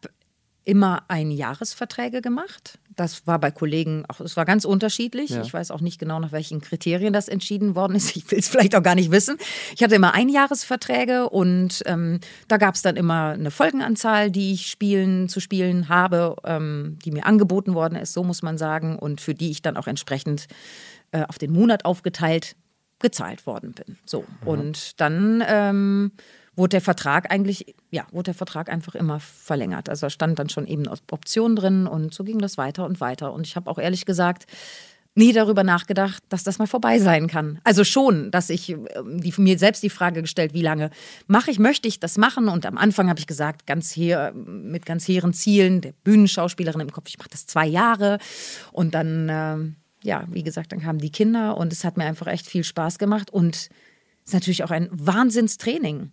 Speaker 2: immer Einjahresverträge gemacht. Das war bei Kollegen auch, es war ganz unterschiedlich.
Speaker 3: Ja.
Speaker 2: Ich weiß auch nicht genau, nach welchen Kriterien das entschieden worden ist. Ich will es vielleicht auch gar nicht wissen. Ich hatte immer Einjahresverträge und ähm, da gab es dann immer eine Folgenanzahl, die ich spielen, zu spielen habe, ähm, die mir angeboten worden ist, so muss man sagen, und für die ich dann auch entsprechend äh, auf den Monat aufgeteilt gezahlt worden bin. So. Und dann ähm, wurde der Vertrag eigentlich, ja, wurde der Vertrag einfach immer verlängert. Also da stand dann schon eben Option drin und so ging das weiter und weiter. Und ich habe auch ehrlich gesagt nie darüber nachgedacht, dass das mal vorbei sein kann. Also schon, dass ich ähm, die, mir selbst die Frage gestellt, wie lange mache ich, möchte ich das machen? Und am Anfang habe ich gesagt, ganz her, mit ganz hehren Zielen, der Bühnenschauspielerin im Kopf, ich mache das zwei Jahre. Und dann, ähm, ja, wie gesagt, dann kamen die Kinder und es hat mir einfach echt viel Spaß gemacht. Und es ist natürlich auch ein Wahnsinnstraining.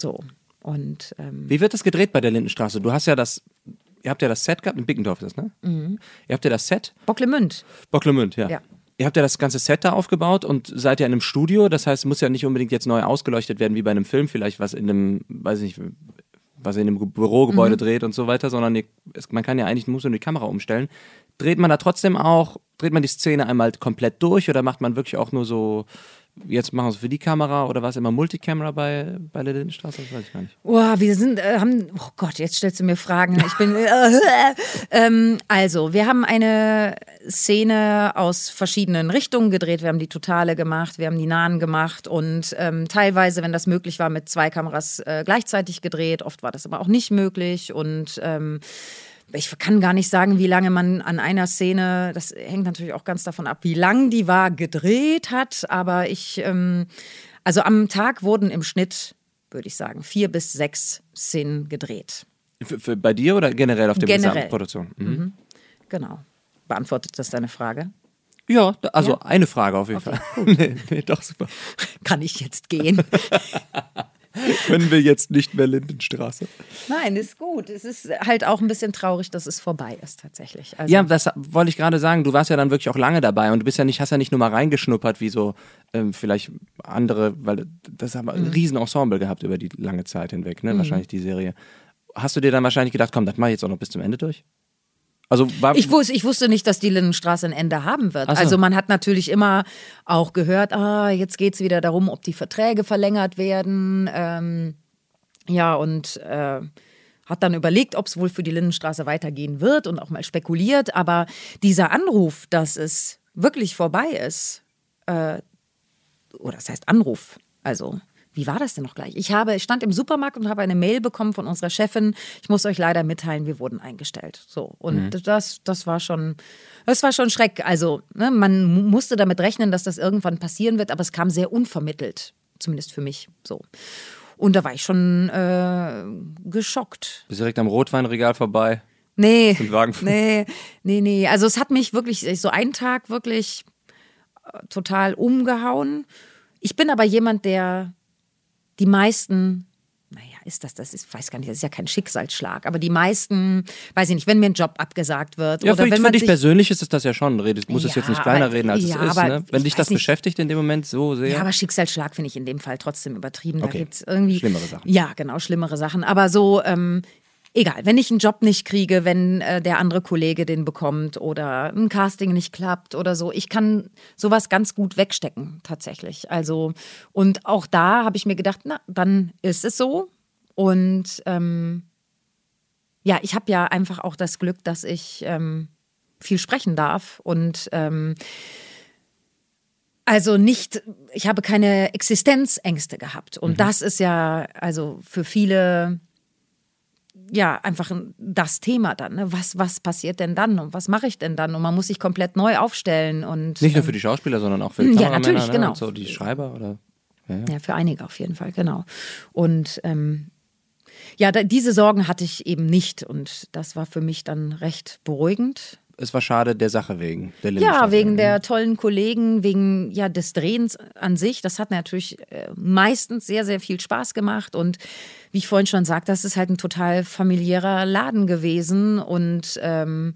Speaker 2: So. Und ähm,
Speaker 3: Wie wird das gedreht bei der Lindenstraße? Du hast ja das, ihr habt ja das Set gehabt, in Bickendorf ist das, ne?
Speaker 2: Mhm.
Speaker 3: Ihr habt ja das Set,
Speaker 2: Bocklemünd.
Speaker 3: Bocklemünd, ja.
Speaker 2: Ja.
Speaker 3: Ihr habt ja das ganze Set da aufgebaut und seid ja in einem Studio, das heißt, es muss ja nicht unbedingt jetzt neu ausgeleuchtet werden, wie bei einem Film vielleicht, was in einem, weiß ich nicht, was in einem Bürogebäude dreht und so weiter, sondern ihr, es, man kann ja eigentlich, muss nur die Kamera umstellen. Dreht man da trotzdem auch, dreht man die Szene einmal komplett durch oder macht man wirklich auch nur so, jetzt machen wir es für die Kamera oder war es immer Multicamera bei, bei der Lindenstraße? Das weiß ich gar nicht.
Speaker 2: Boah, wir sind, äh, haben, oh Gott, jetzt stellst du mir Fragen. Ich bin, äh, ähm, also, wir haben eine Szene aus verschiedenen Richtungen gedreht. Wir haben die Totale gemacht, wir haben die Nahen gemacht und ähm, teilweise, wenn das möglich war, mit zwei Kameras äh, gleichzeitig gedreht. Oft war das aber auch nicht möglich und ähm, ich kann gar nicht sagen, wie lange man an einer Szene, das hängt natürlich auch ganz davon ab, wie lang die war, gedreht hat. Aber ich, ähm, also am Tag wurden im Schnitt, würde ich sagen, vier bis sechs Szenen gedreht.
Speaker 3: Für, für, bei dir oder generell auf der gesamten Produktion? Mhm.
Speaker 2: Genau. Beantwortet das deine Frage?
Speaker 3: Ja, also
Speaker 2: Ja?
Speaker 3: eine Frage auf jeden
Speaker 2: Okay,
Speaker 3: Fall. nee, nee, doch super.
Speaker 2: Kann ich jetzt gehen?
Speaker 3: Können wir jetzt nicht mehr Lindenstraße?
Speaker 2: Nein, ist gut. Es ist halt auch ein bisschen traurig, dass es vorbei ist tatsächlich. Also,
Speaker 3: Ja, das wollte ich gerade sagen. Du warst ja dann wirklich auch lange dabei und du bist ja nicht, hast ja nicht nur mal reingeschnuppert wie so ähm, vielleicht andere, weil das haben wir
Speaker 2: Mhm.
Speaker 3: ein riesen Ensemble gehabt über die lange Zeit hinweg, ne? Wahrscheinlich die Serie. Hast du dir dann wahrscheinlich gedacht, komm, das mach ich jetzt auch noch bis zum Ende durch? Also
Speaker 2: Ich wusste, ich wusste nicht, dass die Lindenstraße ein Ende haben wird.
Speaker 3: So.
Speaker 2: Also man hat natürlich immer auch gehört, ah, jetzt geht es wieder darum, ob die Verträge verlängert werden. Ähm, ja, und äh, hat dann überlegt, ob es wohl für die Lindenstraße weitergehen wird und auch mal spekuliert. Aber dieser Anruf, dass es wirklich vorbei ist, äh, oder das heißt Anruf, also wie war das denn noch gleich? Ich habe, ich stand im Supermarkt und habe eine Mail bekommen von unserer Chefin. Ich muss euch leider mitteilen, wir wurden eingestellt. So und das, das war schon, das war schon Schreck. Also ne, man mu- musste damit rechnen, dass das irgendwann passieren wird, aber es kam sehr unvermittelt, zumindest für mich. So und da war ich schon äh, geschockt.
Speaker 3: bist direkt am Rotweinregal vorbei.
Speaker 2: Nee, nee, nee, nee. Also es hat mich wirklich so einen Tag wirklich äh, total umgehauen. Ich bin aber jemand, der die meisten, naja, ist das, das ist, weiß gar nicht, das ist ja kein Schicksalsschlag, aber die meisten, weiß ich nicht, wenn mir ein Job abgesagt wird
Speaker 3: Ja,
Speaker 2: oder
Speaker 3: für,
Speaker 2: wenn
Speaker 3: für
Speaker 2: man
Speaker 3: dich
Speaker 2: sich,
Speaker 3: persönlich ist es das ja schon. Du musst es
Speaker 2: Ja,
Speaker 3: jetzt nicht kleiner
Speaker 2: aber-
Speaker 3: reden, als
Speaker 2: ja,
Speaker 3: es ist. Ne? Wenn
Speaker 2: ich
Speaker 3: dich das
Speaker 2: nicht.
Speaker 3: beschäftigt in dem Moment so sehr.
Speaker 2: Ja, aber Schicksalsschlag finde ich in dem Fall trotzdem übertrieben. Da
Speaker 3: Okay.
Speaker 2: gibt's irgendwie.
Speaker 3: Schlimmere Sachen.
Speaker 2: Ja, genau, schlimmere Sachen. Aber so, ähm, egal, wenn ich einen Job nicht kriege, wenn äh, der andere Kollege den bekommt oder ein Casting nicht klappt oder so, ich kann sowas ganz gut wegstecken, tatsächlich. Also, und auch da habe ich mir gedacht, na, dann ist es so. Und ähm, ja, ich habe ja einfach auch das Glück, dass ich ähm, viel sprechen darf und ähm, also nicht, ich habe keine Existenzängste gehabt. Und das ist ja, also für viele, ja, einfach das Thema dann. Ne? Was, was passiert denn dann und was mache ich denn dann? Und man muss sich komplett neu aufstellen und.
Speaker 3: nicht nur für die Schauspieler, sondern auch für die
Speaker 2: Ja, natürlich,
Speaker 3: ne?
Speaker 2: genau.
Speaker 3: und so die Schreiber oder.
Speaker 2: Ja, für einige auf jeden Fall, genau. Und ähm, ja, da, diese Sorgen hatte ich eben nicht. Und das war für mich dann recht beruhigend.
Speaker 3: Es war schade der Sache wegen. Der
Speaker 2: Ja, wegen der tollen Kollegen, wegen ja des Drehens an sich. Das hat natürlich äh, meistens sehr, sehr viel Spaß gemacht. Und wie ich vorhin schon sagte, das ist halt ein total familiärer Laden gewesen und ähm,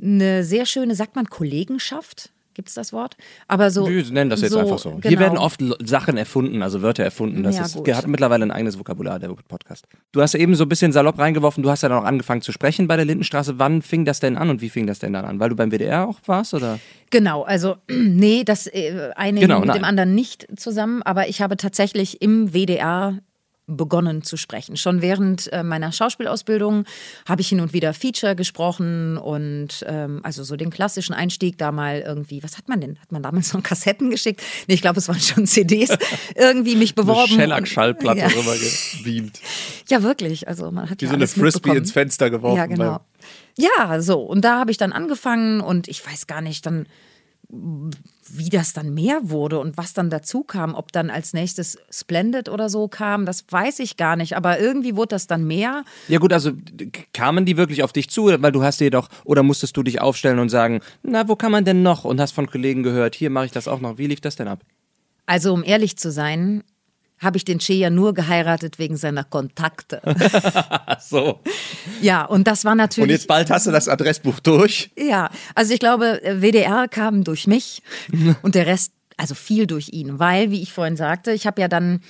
Speaker 2: eine sehr schöne, sagt man Kollegenschaft? Gibt es das Wort? Aber so.
Speaker 3: Wir nennen das jetzt
Speaker 2: so,
Speaker 3: einfach so.
Speaker 2: Genau.
Speaker 3: Hier werden oft Sachen erfunden, also Wörter erfunden. Das
Speaker 2: Ja,
Speaker 3: ist,
Speaker 2: gut.
Speaker 3: hat mittlerweile ein eigenes Vokabular, der Podcast. Du hast eben so ein bisschen salopp reingeworfen, du hast ja dann auch angefangen zu sprechen bei der Lindenstraße. Wann fing das denn an und wie fing das denn dann an? Weil du beim WDR auch warst, oder?
Speaker 2: Genau, also nee, das äh, eine
Speaker 3: Genau,
Speaker 2: mit
Speaker 3: nein.
Speaker 2: dem anderen nicht zusammen, aber ich habe tatsächlich im WDR begonnen zu sprechen. Schon während äh, meiner Schauspielausbildung habe ich hin und wieder Feature gesprochen und ähm, also so den klassischen Einstieg da mal irgendwie, was hat man denn? Hat man damals noch Kassetten geschickt? Nee, ich glaube, es waren schon CDs, irgendwie mich beworben.
Speaker 3: Shellac-Schallplatte
Speaker 2: ja.
Speaker 3: rüber gebeamt.
Speaker 2: ja, wirklich, also man hat
Speaker 3: Wie
Speaker 2: ja
Speaker 3: so eine Frisbee ins Fenster geworfen.
Speaker 2: Ja, genau. Ja, so. Und da habe ich dann angefangen und ich weiß gar nicht dann, wie das dann mehr wurde und was dann dazu kam. Ob dann als nächstes Splendid oder so kam, das weiß ich gar nicht. Aber irgendwie wurde das dann mehr.
Speaker 3: Ja gut, also kamen die wirklich auf dich zu, weil du hast dir doch, oder musstest du dich aufstellen und sagen, na, wo kann man denn noch? Und hast von Kollegen gehört, hier mache ich das auch noch. Wie lief das denn ab?
Speaker 2: Also, um ehrlich zu sein, habe ich den Che ja nur geheiratet wegen seiner Kontakte.
Speaker 3: So.
Speaker 2: Ja, und das war natürlich.
Speaker 3: Und jetzt bald hast du das Adressbuch durch.
Speaker 2: Ja, also ich glaube, WDR kam durch mich und der Rest, also viel durch ihn, weil, wie ich vorhin sagte, ich habe ja dann,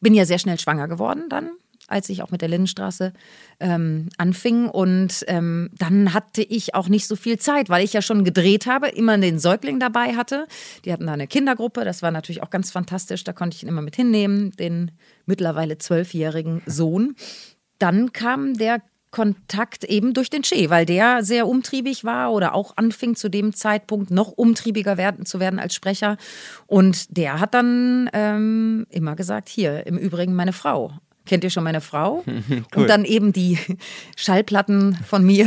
Speaker 2: bin ja sehr schnell schwanger geworden dann als ich auch mit der Lindenstraße ähm, anfing. Und ähm, dann hatte ich auch nicht so viel Zeit, weil ich ja schon gedreht habe, immer den Säugling dabei hatte. Die hatten da eine Kindergruppe, das war natürlich auch ganz fantastisch. Da konnte ich ihn immer mit hinnehmen, den mittlerweile zwölfjährigen Sohn. Dann kam der Kontakt eben durch den Che, weil der sehr umtriebig war oder auch anfing zu dem Zeitpunkt noch umtriebiger werden, zu werden als Sprecher. Und der hat dann ähm, immer gesagt, hier, im Übrigen meine Frau kennt ihr schon meine Frau? cool. Und dann eben die Schallplatten von mir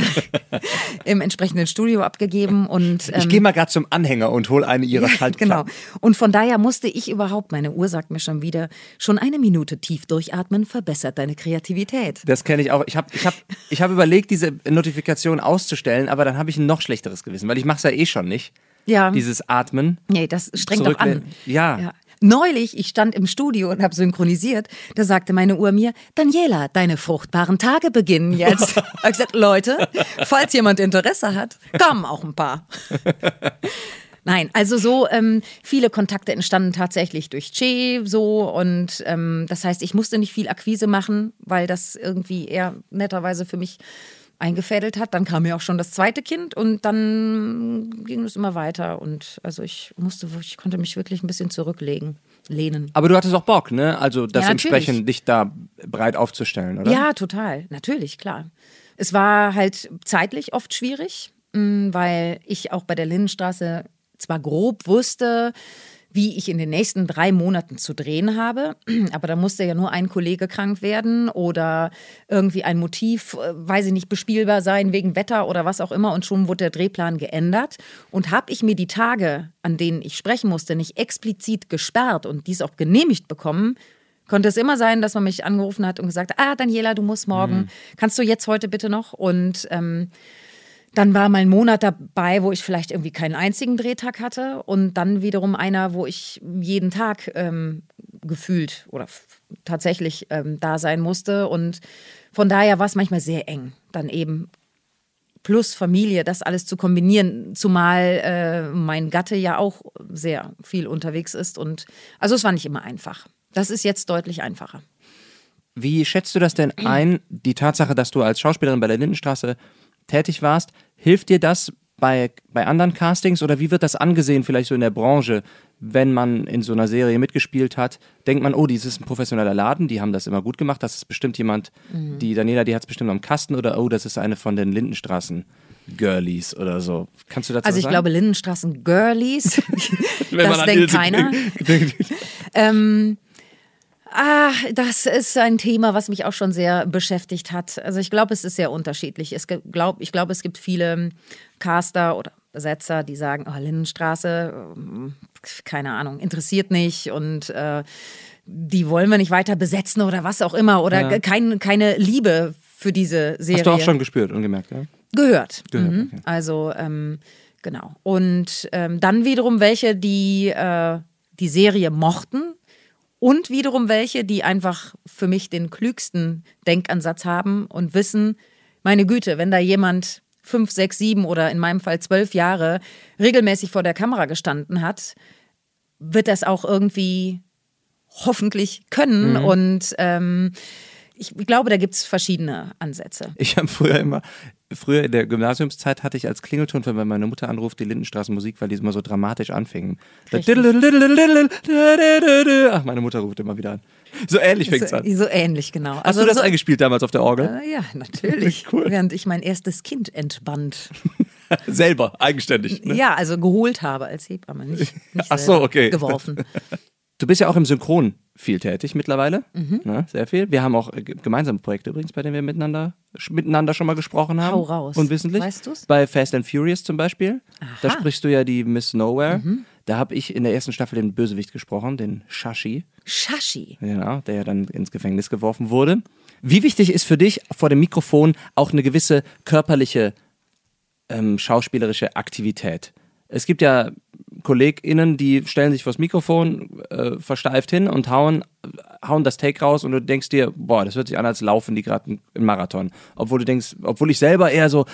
Speaker 2: im entsprechenden Studio abgegeben. Und,
Speaker 3: ähm, ich gehe mal gerade zum Anhänger und hole eine ihrer Schallplatten.
Speaker 2: genau. Und von daher musste ich überhaupt, meine Uhr sagt mir schon wieder, schon eine Minute tief durchatmen verbessert deine Kreativität.
Speaker 3: Das kenne ich auch. Ich habe ich hab, ich hab überlegt, diese Notifikation auszustellen, aber dann habe ich ein noch schlechteres Gewissen, weil ich mache es ja eh schon nicht.
Speaker 2: Ja.
Speaker 3: Dieses Atmen.
Speaker 2: Nee, das strengt doch an.
Speaker 3: Ja. ja.
Speaker 2: Neulich, ich stand im Studio und habe synchronisiert, da sagte meine Uhr mir, Daniela, deine fruchtbaren Tage beginnen jetzt. ich gesagt, Leute, falls jemand Interesse hat, kommen auch ein paar. Nein, also so ähm, viele Kontakte entstanden tatsächlich durch Che so und ähm, das heißt, ich musste nicht viel Akquise machen, weil das irgendwie eher netterweise für mich eingefädelt hat. Dann kam ja auch schon das zweite Kind und dann ging es immer weiter. Und also ich musste, ich konnte mich wirklich ein bisschen zurücklegen, lehnen.
Speaker 3: Aber du hattest auch Bock, ne? Also das ja, entsprechend dich da breit aufzustellen, oder?
Speaker 2: Ja, total. Natürlich, klar. Es war halt zeitlich oft schwierig, mm, weil ich auch bei der Lindenstraße zwar grob wusste, wie ich in den nächsten drei Monaten zu drehen habe. Aber da musste ja nur ein Kollege krank werden oder irgendwie ein Motiv, äh, weiß ich nicht, bespielbar sein wegen Wetter oder was auch immer. Und schon wurde der Drehplan geändert. Und habe ich mir die Tage, an denen ich sprechen musste, nicht explizit gesperrt und dies auch genehmigt bekommen, konnte es immer sein, dass man mich angerufen hat und gesagt, ah, Daniela, du musst morgen, mhm. kannst du jetzt heute bitte noch? Und ähm, dann war mal ein Monat dabei, wo ich vielleicht irgendwie keinen einzigen Drehtag hatte und dann wiederum einer, wo ich jeden Tag ähm, gefühlt oder tatsächlich ähm, da sein musste. Und von daher war es manchmal sehr eng, dann eben plus Familie, das alles zu kombinieren, zumal äh, mein Gatte ja auch sehr viel unterwegs ist. Und also es war nicht immer einfach. Das ist jetzt deutlich einfacher.
Speaker 3: Wie schätzt du das denn ein, die Tatsache, dass du als Schauspielerin bei der Lindenstraße tätig warst, hilft dir das bei, bei anderen Castings oder wie wird das angesehen, vielleicht so in der Branche, wenn man in so einer Serie mitgespielt hat? Denkt man, oh, dies ist ein professioneller Laden, die haben das immer gut gemacht, das ist bestimmt jemand, mhm. die Daniela, die hat es bestimmt am Kasten oder oh, das ist eine von den Lindenstraßen. Girlies oder so. Kannst du dazu
Speaker 2: Also ich
Speaker 3: sagen?
Speaker 2: glaube Lindenstraßen Girlies. das denkt keiner. ähm, Ah, das ist ein Thema, was mich auch schon sehr beschäftigt hat. Also ich glaube, es ist sehr unterschiedlich. Es glaub, ich glaube, es gibt viele Caster oder Besetzer, die sagen, oh, Lindenstraße, hm, keine Ahnung, interessiert nicht und äh, die wollen wir nicht weiter besetzen oder was auch immer oder ja. kein, keine Liebe für diese Serie.
Speaker 3: Hast du auch schon gespürt und gemerkt, ja?
Speaker 2: Gehört. Gehört mhm. okay. Also ähm, genau. Und ähm, dann wiederum welche, die äh, die Serie mochten und wiederum welche, die einfach für mich den klügsten Denkansatz haben und wissen, meine Güte, wenn da jemand fünf, sechs, sieben oder in meinem Fall zwölf Jahre regelmäßig vor der Kamera gestanden hat, wird das auch irgendwie hoffentlich können. Mhm. Und ähm, ich glaube, da gibt es verschiedene Ansätze.
Speaker 3: Ich habe früher immer, früher in der Gymnasiumszeit hatte ich als Klingelton, wenn meine Mutter anruft, die Lindenstraßenmusik, weil die immer so dramatisch anfingen. Ach, meine Mutter ruft immer wieder an. So ähnlich fängt es
Speaker 2: so,
Speaker 3: an.
Speaker 2: So ähnlich, genau.
Speaker 3: Hast also du das so, eingespielt damals auf der Orgel?
Speaker 2: Äh, ja, natürlich. cool. Während ich mein erstes Kind entband.
Speaker 3: Selber, eigenständig.
Speaker 2: Ne? Ja, also geholt habe als Hebamme, nicht, nicht
Speaker 3: Ach so, okay.
Speaker 2: geworfen.
Speaker 3: Du bist ja auch im Synchron viel tätig mittlerweile. Mhm. Ne, sehr viel. Wir haben auch äh, gemeinsame Projekte übrigens, bei denen wir miteinander, miteinander schon mal gesprochen haben.
Speaker 2: Hau raus.
Speaker 3: Unwissentlich.
Speaker 2: Weißt du's?
Speaker 3: Bei Fast and Furious zum Beispiel. Aha. Da sprichst du ja die Miss Nowhere. Mhm. Da habe ich in der ersten Staffel den Bösewicht gesprochen, den Shashi.
Speaker 2: Shashi?
Speaker 3: Genau, der ja dann ins Gefängnis geworfen wurde. Wie wichtig ist für dich vor dem Mikrofon auch eine gewisse körperliche, ähm, schauspielerische Aktivität? Es gibt ja KollegInnen, die stellen sich vors Mikrofon äh, versteift hin und hauen hauen das Take raus und du denkst dir, boah, das hört sich an, als laufen die gerade einen Marathon. Obwohl du denkst, obwohl ich selber eher so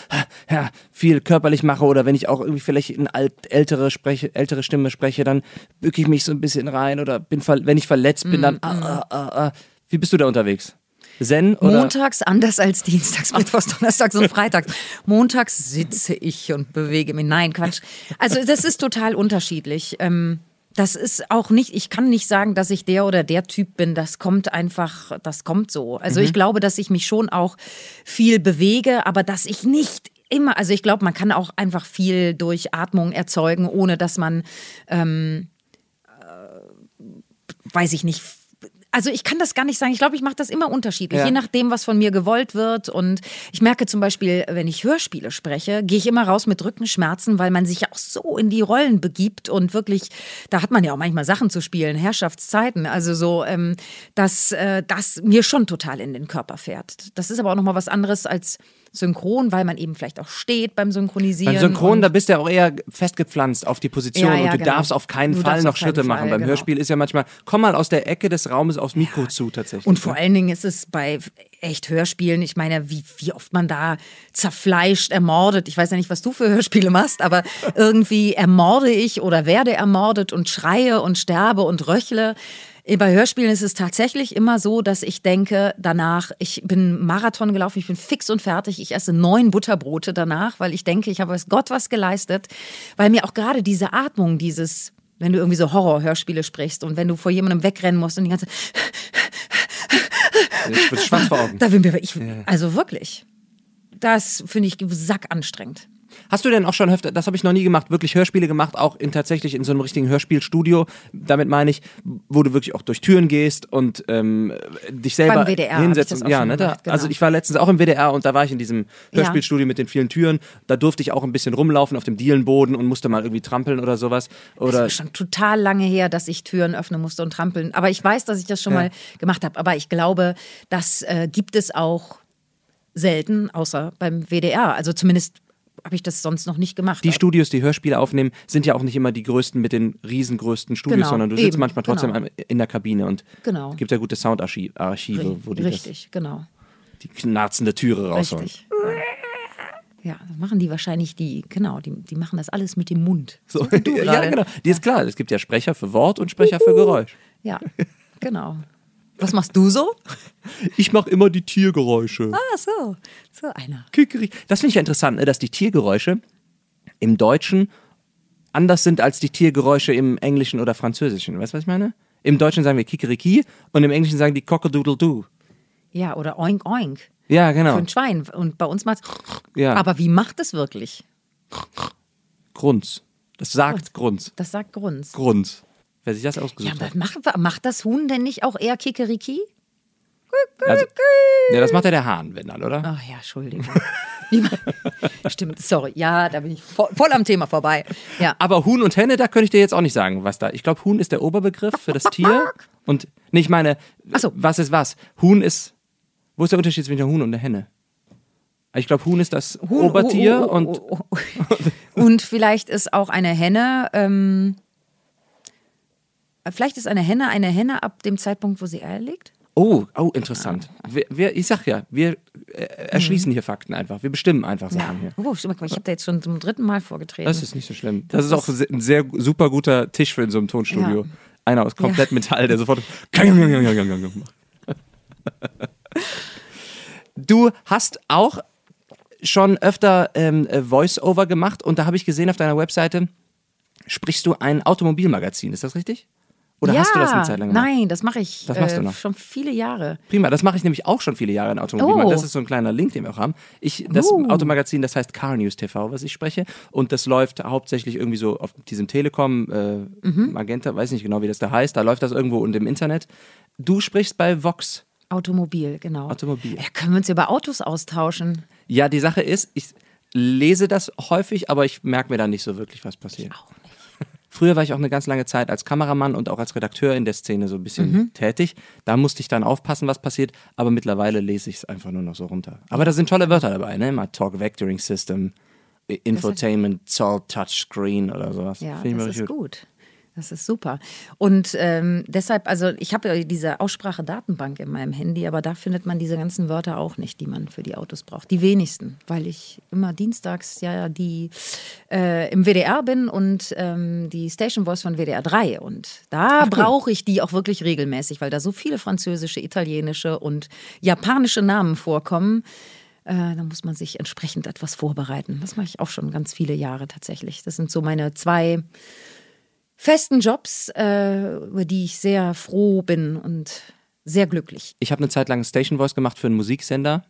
Speaker 3: ja, viel körperlich mache oder wenn ich auch irgendwie vielleicht eine alt, ältere, spreche, ältere Stimme spreche, dann bücke ich mich so ein bisschen rein oder bin wenn ich verletzt bin, dann ah, ah, ah, ah. Wie bist du da unterwegs? Zen oder?
Speaker 2: Montags anders als Dienstags, Mittwochs, Donnerstags und Freitags. Montags sitze ich und bewege mich. Nein, Quatsch. Also das ist total unterschiedlich. Ähm, das ist auch nicht, ich kann nicht sagen, dass ich der oder der Typ bin. Das kommt einfach, das kommt so. Also mhm. ich glaube, dass ich mich schon auch viel bewege, aber dass ich nicht immer, also ich glaube, man kann auch einfach viel durch Atmung erzeugen, ohne dass man, ähm, äh, weiß ich nicht, also ich kann das gar nicht sagen. Ich glaube, ich mache das immer unterschiedlich, ja. je nachdem, was von mir gewollt wird. Und ich merke zum Beispiel, wenn ich Hörspiele spreche, gehe ich immer raus mit Rückenschmerzen, weil man sich ja auch so in die Rollen begibt und wirklich, da hat man ja auch manchmal Sachen zu spielen, Herrschaftszeiten. Also so, ähm, dass äh, das mir schon total in den Körper fährt. Das ist aber auch nochmal was anderes als synchron, weil man eben vielleicht auch steht beim Synchronisieren.
Speaker 3: Beim Synchron, da bist du ja auch eher festgepflanzt auf die Position ja, ja, und du genau. darfst auf keinen du Fall noch Schritte machen. Fall, beim genau. Hörspiel ist ja manchmal, komm mal aus der Ecke des Raumes aufs Mikro ja. zu tatsächlich.
Speaker 2: Und vor ne? allen Dingen ist es bei echt Hörspielen, ich meine, wie, wie oft man da zerfleischt, ermordet. Ich weiß ja nicht, was du für Hörspiele machst, aber irgendwie ermorde ich oder werde ermordet und schreie und sterbe und röchle. Bei Hörspielen ist es tatsächlich immer so, dass ich denke danach, ich bin Marathon gelaufen, ich bin fix und fertig, ich esse neun Butterbrote danach, weil ich denke, ich habe weiß Gott was geleistet, weil mir auch gerade diese Atmung, dieses, wenn du irgendwie so Horror-Hörspiele sprichst und wenn du vor jemandem wegrennen musst und die ganze
Speaker 3: ich bin schwarz vor Augen.
Speaker 2: Da bin ich, also wirklich. Das finde ich sackanstrengend.
Speaker 3: Hast du denn auch schon öfter, das habe ich noch nie gemacht, wirklich Hörspiele gemacht, auch in tatsächlich in so einem richtigen Hörspielstudio? Damit meine ich, wo du wirklich auch durch Türen gehst und ähm, dich selber Beim WDR hinsetzt. ja, ne, da, genau. Also ich war letztens auch im WDR und da war ich in diesem Hörspielstudio ja. mit den vielen Türen. Da durfte ich auch ein bisschen rumlaufen auf dem Dielenboden und musste mal irgendwie trampeln oder sowas. Oder
Speaker 2: das ist schon total lange her, dass ich Türen öffnen musste und trampeln. Aber ich weiß, dass ich das schon ja. mal gemacht habe. Aber ich glaube, das äh, gibt es auch selten, außer beim WDR. Also zumindest habe ich das sonst noch nicht gemacht.
Speaker 3: Die Studios, die Hörspiele aufnehmen, sind ja auch nicht immer die größten mit den riesengrößten Studios, genau, sondern du sitzt eben, manchmal trotzdem genau. in der Kabine und genau. gibt ja gute Soundarchive, wo die
Speaker 2: Richtig, das, genau.
Speaker 3: Die knarzende Türe rausholen. Richtig.
Speaker 2: Ja, das machen die wahrscheinlich die, genau, die, die machen das alles mit dem Mund.
Speaker 3: So, so ja, genau. Die ist klar, es gibt ja Sprecher für Wort und Sprecher für Geräusch.
Speaker 2: Ja, genau. Was machst du so?
Speaker 3: Ich mache immer die Tiergeräusche.
Speaker 2: Ah, so. So einer.
Speaker 3: Kickerig. Das finde ich ja interessant, ne, dass die Tiergeräusche im Deutschen anders sind als die Tiergeräusche im Englischen oder Französischen. Weißt du, was ich meine? Im Deutschen sagen wir Kikeriki und im Englischen sagen die Cockadoodle-Doo.
Speaker 2: Ja, oder Oink Oink.
Speaker 3: Ja, genau.
Speaker 2: Für ein Schwein. Und bei uns macht ja. Aber wie macht es wirklich?
Speaker 3: Grunz. Das sagt Grunz.
Speaker 2: Das sagt Grunz.
Speaker 3: Grunz. Wer sich das ausgesucht
Speaker 2: ja,
Speaker 3: hat.
Speaker 2: Macht, macht das Huhn denn nicht auch eher Kikeriki?
Speaker 3: Also, ja, das macht ja der Hahn, wenn dann, oder?
Speaker 2: Ach ja, Entschuldigung. Stimmt, sorry. Ja, da bin ich voll, voll, am Thema vorbei. Ja.
Speaker 3: Aber Huhn und Henne, da könnte ich dir jetzt auch nicht sagen, was da. Ich glaube, Huhn ist der Oberbegriff für das Tier. Und nee, ich meine, so. was ist was? Huhn ist. Wo ist der Unterschied zwischen einem Huhn und einer Henne? Ich glaube, Huhn ist das Huhn, Obertier oh, oh, oh,
Speaker 2: und. und vielleicht ist auch eine Henne. Ähm, Vielleicht ist eine Henne eine Henne ab dem Zeitpunkt, wo sie Eier legt?
Speaker 3: Oh, oh, interessant. Wir, wir, ich sag ja, wir äh, erschließen mhm. hier Fakten einfach. Wir bestimmen einfach Sachen ja. hier.
Speaker 2: Oh, ich habe da jetzt schon zum dritten Mal vorgetreten.
Speaker 3: Das ist nicht so schlimm. Das, das ist auch ein sehr super guter Tisch für in so einem Tonstudio. Ja. Einer aus komplett ja. Metall, der sofort. du hast auch schon öfter ähm, Voice-Over gemacht und da habe ich gesehen auf deiner Webseite, sprichst du ein Automobilmagazin, ist das richtig? Oder ja, hast du das eine Zeit lang
Speaker 2: gemacht? Nein, das mache ich das machst äh, du noch. schon viele Jahre.
Speaker 3: Prima, das mache ich nämlich auch schon viele Jahre in Automobil. Oh. Das ist so ein kleiner Link, den wir auch haben. Ich, das uh. Automagazin, das heißt Car News TV, was ich spreche. Und das läuft hauptsächlich irgendwie so auf diesem Telekom, äh, mhm. Magenta, weiß nicht genau, wie das da heißt. Da läuft das irgendwo und im Internet. Du sprichst bei Vox.
Speaker 2: Automobil, genau.
Speaker 3: Automobil.
Speaker 2: Ja, können wir uns über Autos austauschen?
Speaker 3: Ja, die Sache ist, ich lese das häufig, aber ich merke mir da nicht so wirklich, was passiert. Ich auch Früher war ich auch eine ganz lange Zeit als Kameramann und auch als Redakteur in der Szene so ein bisschen mhm. tätig. Da musste ich dann aufpassen, was passiert, aber mittlerweile lese ich es einfach nur noch so runter. Aber da sind tolle Wörter dabei, ne? Mal Talk Vectoring System, Infotainment, Salt Touch Screen oder sowas.
Speaker 2: Ja, das ist gut. Das ist super. Und ähm, deshalb, also ich habe ja diese Aussprache-Datenbank in meinem Handy, aber da findet man diese ganzen Wörter auch nicht, die man für die Autos braucht. Die wenigsten, weil ich immer dienstags ja die äh, im WDR bin und ähm, die Station Voice von WDR 3. Und da brauche ich die auch wirklich regelmäßig, weil da so viele französische, italienische und japanische Namen vorkommen. Äh, da muss man sich entsprechend etwas vorbereiten. Das mache ich auch schon ganz viele Jahre tatsächlich. Das sind so meine zwei festen Jobs, äh, über die ich sehr froh bin und sehr glücklich.
Speaker 3: Ich habe eine Zeit lang Station Voice gemacht für einen Musiksender.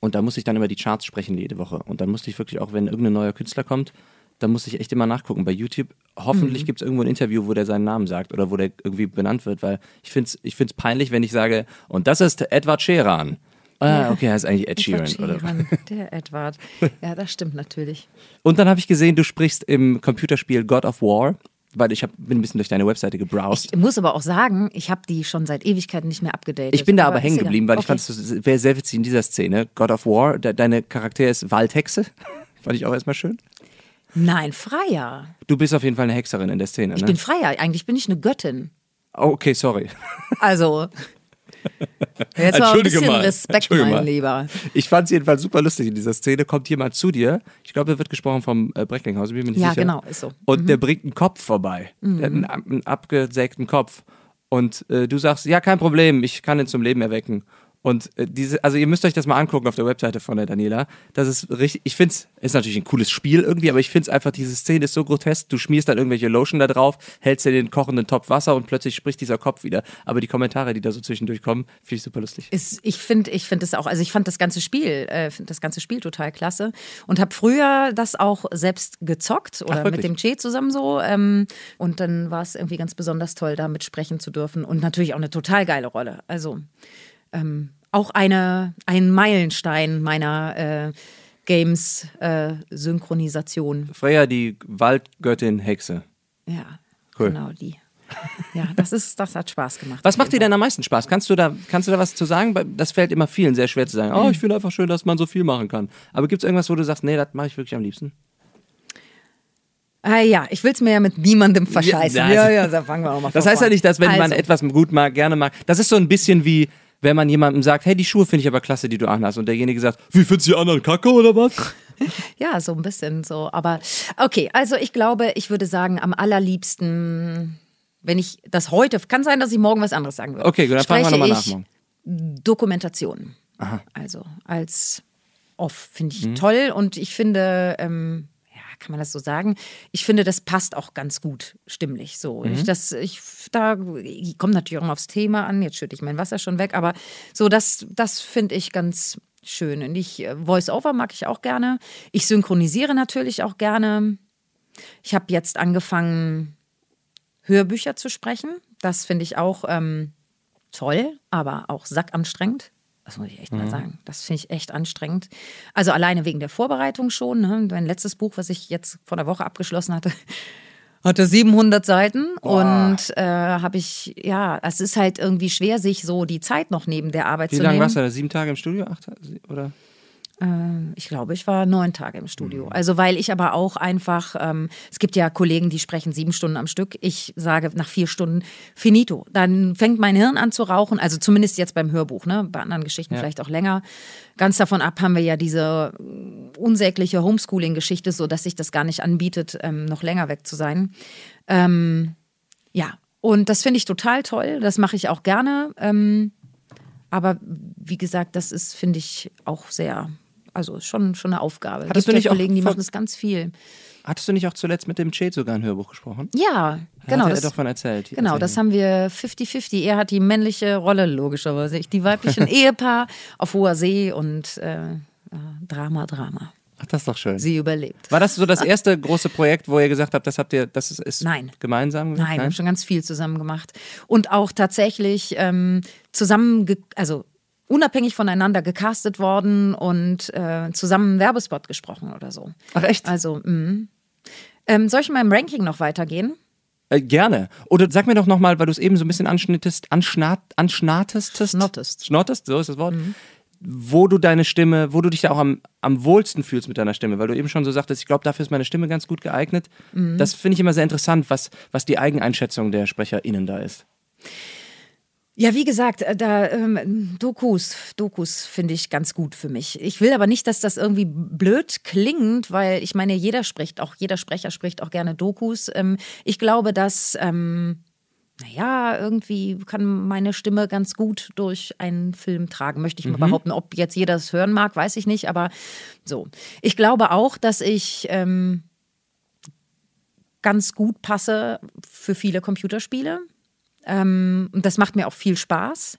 Speaker 3: Und da musste ich dann über die Charts sprechen jede Woche. Und dann musste ich wirklich auch, wenn irgendein neuer Künstler kommt, dann musste ich echt immer nachgucken bei YouTube. Hoffentlich gibt es irgendwo ein Interview, wo der seinen Namen sagt oder wo der irgendwie benannt wird, weil ich finde es ich find's peinlich, wenn ich sage, und das ist Edward Sheeran. Ah, okay, er ist eigentlich Ed Sheeran.
Speaker 2: Edward
Speaker 3: Oder?
Speaker 2: Sheeran, der Edward. Ja, das stimmt natürlich.
Speaker 3: Und dann habe ich gesehen, du sprichst im Computerspiel God of War, weil ich hab, bin ein bisschen durch deine Webseite gebrowst.
Speaker 2: Ich muss aber auch sagen, ich habe die schon seit Ewigkeiten nicht mehr abgedatet.
Speaker 3: Ich bin da aber
Speaker 2: ist
Speaker 3: hängen geblieben, weil ich
Speaker 2: Okay.
Speaker 3: fand es wäre sehr witzig in dieser Szene. God of War, de deine Charakter ist Waldhexe. fand ich auch erstmal schön.
Speaker 2: Nein, Freier.
Speaker 3: Du bist auf jeden Fall eine Hexerin in der Szene,
Speaker 2: Ich
Speaker 3: ne?
Speaker 2: bin Freier. Eigentlich bin ich eine Göttin.
Speaker 3: oh, okay, sorry.
Speaker 2: Also. Jetzt mal ein bisschen
Speaker 3: mal.
Speaker 2: Respekt, mein. Lieber.
Speaker 3: Ich fand es jedenfalls super lustig. In dieser Szene kommt jemand zu dir. Ich glaube, der wird gesprochen vom äh, Brecklinghaus, bin mir nicht
Speaker 2: Ja,
Speaker 3: sicher.
Speaker 2: genau, ist so. Mhm.
Speaker 3: Und der bringt einen Kopf vorbei. Der hat einen, einen abgesägten Kopf. Und äh, du sagst, ja, kein Problem, ich kann ihn zum Leben erwecken. Und äh, diese, also ihr müsst euch das mal angucken auf der Webseite von der Daniela. Das ist richtig, ich finde es, ist natürlich ein cooles Spiel irgendwie, aber ich finde es einfach, diese Szene ist so grotesk. Du schmierst dann irgendwelche Lotion da drauf, hältst dir den kochenden Topf Wasser und plötzlich spricht dieser Kopf wieder. Aber die Kommentare, die da so zwischendurch kommen, finde ich super lustig.
Speaker 2: Ist, ich finde ich find das auch, also ich fand das ganze Spiel, äh, das ganze Spiel total klasse und habe früher das auch selbst gezockt oder
Speaker 3: wirklich?
Speaker 2: mit dem Che zusammen so. Ähm, und dann war es irgendwie ganz besonders toll, da mitsprechen zu dürfen und natürlich auch eine total geile Rolle. Also ähm, auch eine, ein Meilenstein meiner äh, Games-Synchronisation.
Speaker 3: Freya, die Waldgöttin Hexe.
Speaker 2: ja,
Speaker 3: Cool.
Speaker 2: genau die. Ja, das ist, das hat Spaß gemacht.
Speaker 3: Was macht dir denn am meisten Spaß? Kannst du da, kannst du da was zu sagen? Das fällt immer vielen sehr schwer zu sagen. Oh, ich finde einfach schön, dass man so viel machen kann. Aber gibt es irgendwas, wo du sagst, nee, das mache ich wirklich am liebsten?
Speaker 2: Ah, ja, ich will es mir ja mit niemandem verscheißen.
Speaker 3: Ja,
Speaker 2: Ja, ja, da fangen wir auch mal
Speaker 3: Das heißt ja nicht, dass wenn man
Speaker 2: Also,
Speaker 3: etwas gut mag, gerne mag. Das ist so ein bisschen wie, wenn man jemandem sagt, hey, die Schuhe finde ich aber klasse, die du anhast. Und derjenige sagt, wie findest du die anderen kacke oder was?
Speaker 2: Ja, so ein bisschen so. Aber okay, also ich glaube, ich würde sagen, am allerliebsten, wenn ich das heute, kann sein, dass ich morgen was anderes sagen würde.
Speaker 3: Okay, gut, dann fragen wir nochmal nach morgen.
Speaker 2: Dokumentation. Also als Off finde
Speaker 3: Mhm.
Speaker 2: ich toll und ich finde, ähm, kann man das so sagen? Ich finde, das passt auch ganz gut stimmlich so.
Speaker 3: Mhm.
Speaker 2: Ich, das, ich, da ich komme natürlich auch mal aufs Thema an. Jetzt schütte ich mein Wasser schon weg, aber so das, das finde ich ganz schön. Und ich äh, Voice-Over mag ich auch gerne. Ich synchronisiere natürlich auch gerne. Ich habe jetzt angefangen, Hörbücher zu sprechen. Das finde ich auch ähm, toll, aber auch sackanstrengend. Das muss ich echt mal sagen. Das finde ich echt anstrengend. Also alleine wegen der Vorbereitung schon. Ne? Mein letztes Buch, was ich jetzt vor einer Woche abgeschlossen hatte, hatte 700 Seiten und äh, habe ich, ja, es ist halt irgendwie schwer, sich so die Zeit noch neben der Arbeit
Speaker 3: Wie
Speaker 2: zu
Speaker 3: lange
Speaker 2: nehmen.
Speaker 3: warst du da? Sieben Tage im Studio? Acht? Oder?
Speaker 2: Ich glaube, ich war neun Tage im Studio. Also weil ich aber auch einfach, ähm, es gibt ja Kollegen, die sprechen sieben Stunden am Stück. Ich sage nach vier Stunden finito. Dann fängt mein Hirn an zu rauchen. Also zumindest jetzt beim Hörbuch, ne? Bei anderen Geschichten vielleicht auch länger. Ganz davon ab haben wir ja diese unsägliche Homeschooling-Geschichte, so dass sich das gar nicht anbietet, ähm, noch länger weg zu sein. Ähm, ja, und das finde ich total toll. Das mache ich auch gerne. Ähm, aber wie gesagt, das ist, finde ich, auch sehr, also schon, schon eine Aufgabe.
Speaker 3: Hattest
Speaker 2: Gibt
Speaker 3: du nicht
Speaker 2: Kollegen, die machen das ganz viel.
Speaker 3: Hattest du nicht auch zuletzt mit dem Chet sogar ein Hörbuch gesprochen?
Speaker 2: Ja, genau.
Speaker 3: hat er
Speaker 2: Das,
Speaker 3: doch von erzählt.
Speaker 2: genau, das haben wir 50-50. Er hat die männliche Rolle, logischerweise. Ich die weiblichen Ehepaar auf hoher See und äh, Drama, Drama.
Speaker 3: Ach, das ist doch schön.
Speaker 2: Sie überlebt.
Speaker 3: War das so das erste große Projekt, wo ihr gesagt habt, das habt ihr, das ist, ist
Speaker 2: Nein.
Speaker 3: gemeinsam?
Speaker 2: Nein, wir haben schon ganz viel zusammen gemacht. Und auch tatsächlich ähm, zusammen, also unabhängig voneinander gecastet worden und äh, zusammen einen Werbespot gesprochen oder so.
Speaker 3: Ach echt?
Speaker 2: Also, mh. ähm, soll ich in meinem Ranking noch weitergehen?
Speaker 3: Äh, gerne. Oder sag mir doch nochmal, weil du es eben so ein bisschen anschnittest, anschnattest.
Speaker 2: Schnottest.
Speaker 3: Schnottest, so ist das Wort. wo du deine Stimme, wo du dich da auch am, am wohlsten fühlst mit deiner Stimme, weil du eben schon so sagtest, ich glaube, dafür ist meine Stimme ganz gut geeignet. Mhm. Das finde ich immer sehr interessant, was, was die Eigeneinschätzung der SprecherInnen da ist.
Speaker 2: Ja, wie gesagt, äh, da ähm, Dokus, Dokus finde ich ganz gut für mich. Ich will aber nicht, dass das irgendwie blöd klingt, weil ich meine, jeder spricht auch, jeder Sprecher spricht auch gerne Dokus. Ähm, ich glaube, dass ähm, naja, irgendwie kann meine Stimme ganz gut durch einen Film tragen, möchte ich mal mhm. behaupten. Ob jetzt jeder das hören mag, weiß ich nicht, aber so. Ich glaube auch, dass ich ähm, ganz gut passe für viele Computerspiele. Ähm, und das macht mir auch viel Spaß,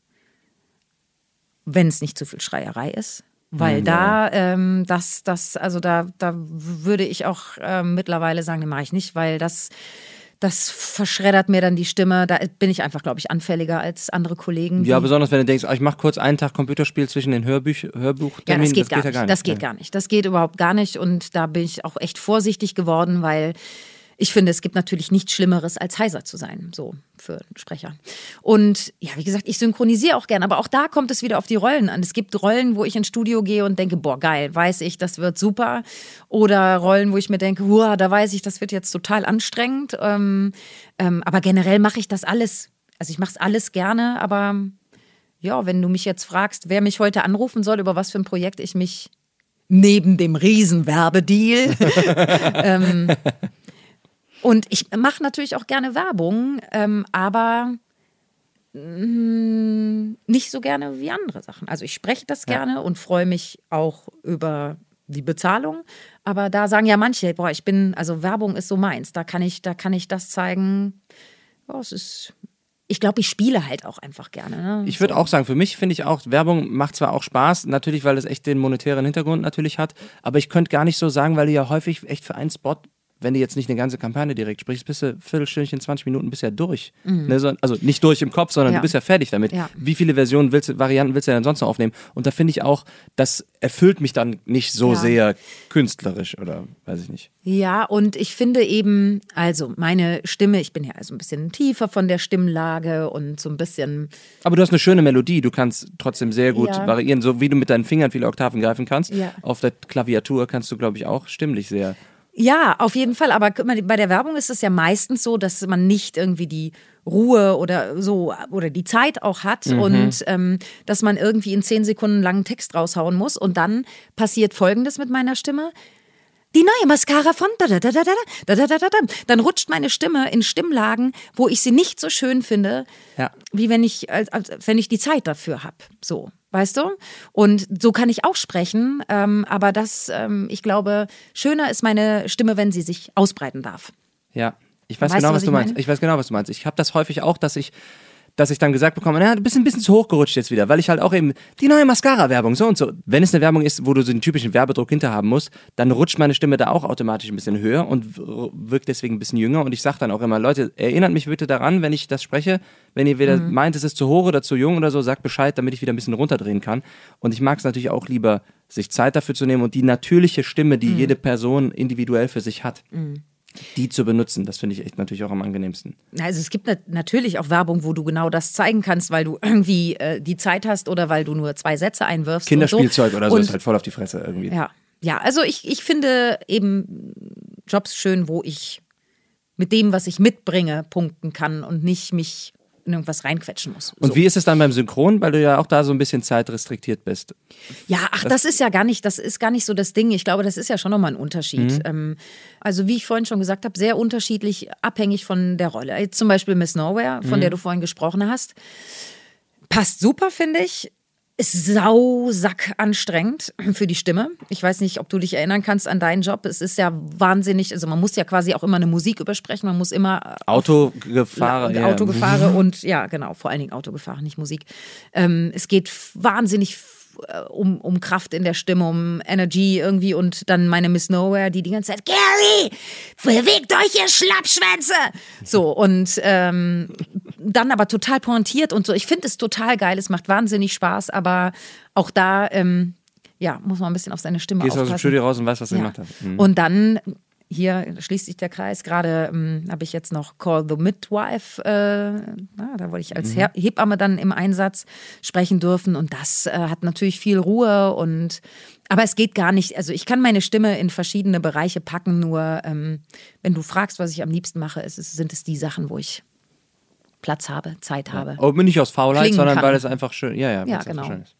Speaker 2: wenn es nicht zu viel Schreierei ist. Weil mhm, da, ähm, das, das, also da, da würde ich auch äh, mittlerweile sagen, den mache ich nicht, weil das, das verschreddert mir dann die Stimme. Da bin ich einfach, glaube ich, anfälliger als andere Kollegen.
Speaker 3: Ja, besonders wenn du denkst, oh, ich mache kurz einen Tag Computerspiel zwischen den Hörbüch Hörbuchterminen.
Speaker 2: Ja, das geht, das gar, geht nicht. Ja gar nicht. Das geht gar nicht. Das geht überhaupt gar nicht. Und da bin ich auch echt vorsichtig geworden, weil ich finde, es gibt natürlich nichts Schlimmeres, als heiser zu sein, so für Sprecher. Und ja, wie gesagt, ich synchronisiere auch gern, aber auch da kommt es wieder auf die Rollen an. Es gibt Rollen, wo ich ins Studio gehe und denke, boah, geil, weiß ich, das wird super. Oder Rollen, wo ich mir denke, huah, da weiß ich, das wird jetzt total anstrengend. Ähm, ähm, aber generell mache ich das alles. Also ich mache es alles gerne, aber ja, wenn du mich jetzt fragst, wer mich heute anrufen soll, über was für ein Projekt ich mich neben dem Riesenwerbedeal ähm, und ich mache natürlich auch gerne Werbung, ähm, aber mh, mm, nicht so gerne wie andere Sachen. Also ich spreche das gerne ja. und freue mich auch über die Bezahlung. Aber da sagen ja manche, boah, ich bin, also Werbung ist so meins. Da kann ich, da kann ich das zeigen. Oh, es ist ich glaube, ich spiele halt auch einfach gerne. Ne?
Speaker 3: Ich würde auch sagen, für mich finde ich auch, Werbung macht zwar auch Spaß, natürlich, weil es echt den monetären Hintergrund natürlich hat, aber ich könnte gar nicht so sagen, weil du ja häufig echt für einen Spot wenn du jetzt nicht eine ganze Kampagne direkt sprichst, bist du ein Viertelstündchen, 20 Minuten bist ja durch. Mhm. Ne, also nicht durch im Kopf, sondern ja. du bist ja fertig damit. Ja. Wie viele Versionen willst du, Varianten willst du denn sonst noch aufnehmen? Und da finde ich auch, das erfüllt mich dann nicht so ja. sehr künstlerisch oder weiß ich nicht.
Speaker 2: Ja, und ich finde eben, also meine Stimme, ich bin ja also ein bisschen tiefer von der Stimmlage und so ein bisschen.
Speaker 3: Aber du hast eine schöne Melodie, du kannst trotzdem sehr gut variieren, so wie du mit deinen Fingern viele Oktaven greifen kannst. Auf der Klaviatur kannst du, glaube ich, auch stimmlich sehr
Speaker 2: ja, auf jeden Fall. Aber bei der Werbung ist es ja meistens so, dass man nicht irgendwie die Ruhe oder so oder die Zeit auch hat mhm. und ähm, dass man irgendwie in zehn Sekunden langen Text raushauen muss. Und dann passiert Folgendes mit meiner Stimme. Die neue Mascara von da da da da da da da da da. Dann rutscht meine Stimme in Stimmlagen, wo ich sie nicht so schön finde, ja. wie wenn ich als, als wenn ich die Zeit dafür habe. So. Weißt du? Und so kann ich auch sprechen. Ähm, aber das, ähm, ich glaube, schöner ist meine Stimme, wenn sie sich ausbreiten darf.
Speaker 3: Ja, ich weiß weißt genau, du, was, was du meinst. Meine? Ich weiß genau, was du meinst. Ich habe das häufig auch, dass ich dass ich dann gesagt bekomme, na, du bist ein bisschen zu hoch gerutscht jetzt wieder, weil ich halt auch eben die neue Mascara-Werbung, so und so. Wenn es eine Werbung ist, wo du so den typischen Werbedruck hinter haben musst, dann rutscht meine Stimme da auch automatisch ein bisschen höher und wirkt deswegen ein bisschen jünger. Und ich sage dann auch immer, Leute, erinnert mich bitte daran, wenn ich das spreche, wenn ihr wieder mhm. meint, es ist zu hoch oder zu jung oder so, sagt Bescheid, damit ich wieder ein bisschen runterdrehen kann. Und ich mag es natürlich auch lieber, sich Zeit dafür zu nehmen und die natürliche Stimme, die mhm. jede Person individuell für sich hat. Mhm die zu benutzen. Das finde ich echt natürlich auch am angenehmsten.
Speaker 2: Also es gibt natürlich auch Werbung, wo du genau das zeigen kannst, weil du irgendwie äh, die Zeit hast oder weil du nur zwei Sätze einwirfst.
Speaker 3: Kinderspielzeug
Speaker 2: so.
Speaker 3: oder so und, ist halt voll auf die Fresse irgendwie.
Speaker 2: Ja, ja also ich, ich finde eben Jobs schön, wo ich mit dem, was ich mitbringe, punkten kann und nicht mich in irgendwas reinquetschen muss.
Speaker 3: Und wie ist es dann beim Synchron, weil du ja auch da so ein bisschen zeitrestriktiert bist?
Speaker 2: Ja, ach, das, das ist ja gar nicht, das ist gar nicht so das Ding. Ich glaube, das ist ja schon nochmal ein Unterschied. Mhm. Ähm, also wie ich vorhin schon gesagt habe, sehr unterschiedlich, abhängig von der Rolle. Jetzt zum Beispiel Miss Nowhere, von mhm. der du vorhin gesprochen hast. Passt super, finde ich ist sausack anstrengend für die Stimme. Ich weiß nicht, ob du dich erinnern kannst an deinen Job. Es ist ja wahnsinnig, also man muss ja quasi auch immer eine Musik übersprechen. Man muss immer
Speaker 3: Autogefahren,
Speaker 2: ja. Autogefahren und ja, genau, vor allen Dingen Autogefahren, nicht Musik. Ähm, es geht wahnsinnig um, um Kraft in der Stimme, um Energy irgendwie und dann meine Miss Nowhere, die die ganze Zeit, Gary, bewegt euch, ihr Schlappschwänze! So, und ähm, dann aber total pointiert und so. Ich finde es total geil, es macht wahnsinnig Spaß, aber auch da, ähm, ja, muss man ein bisschen auf seine Stimme
Speaker 3: Gehst
Speaker 2: aufpassen.
Speaker 3: Gehst aus dem Studio raus und weißt, was du ja. gemacht hast.
Speaker 2: Mhm. Und dann hier schließt sich der Kreis. Gerade ähm, habe ich jetzt noch Call the Midwife, äh, na, da wollte ich als Her Hebamme dann im Einsatz sprechen dürfen und das äh, hat natürlich viel Ruhe und aber es geht gar nicht. Also ich kann meine Stimme in verschiedene Bereiche packen, nur ähm, wenn du fragst, was ich am liebsten mache, ist, sind es die Sachen, wo ich Platz habe, Zeit habe.
Speaker 3: Aber nicht aus Faulheit,
Speaker 2: Klingen
Speaker 3: sondern
Speaker 2: kann.
Speaker 3: weil es einfach schön, ja, ja,
Speaker 2: Ja, genau.
Speaker 3: schön ist.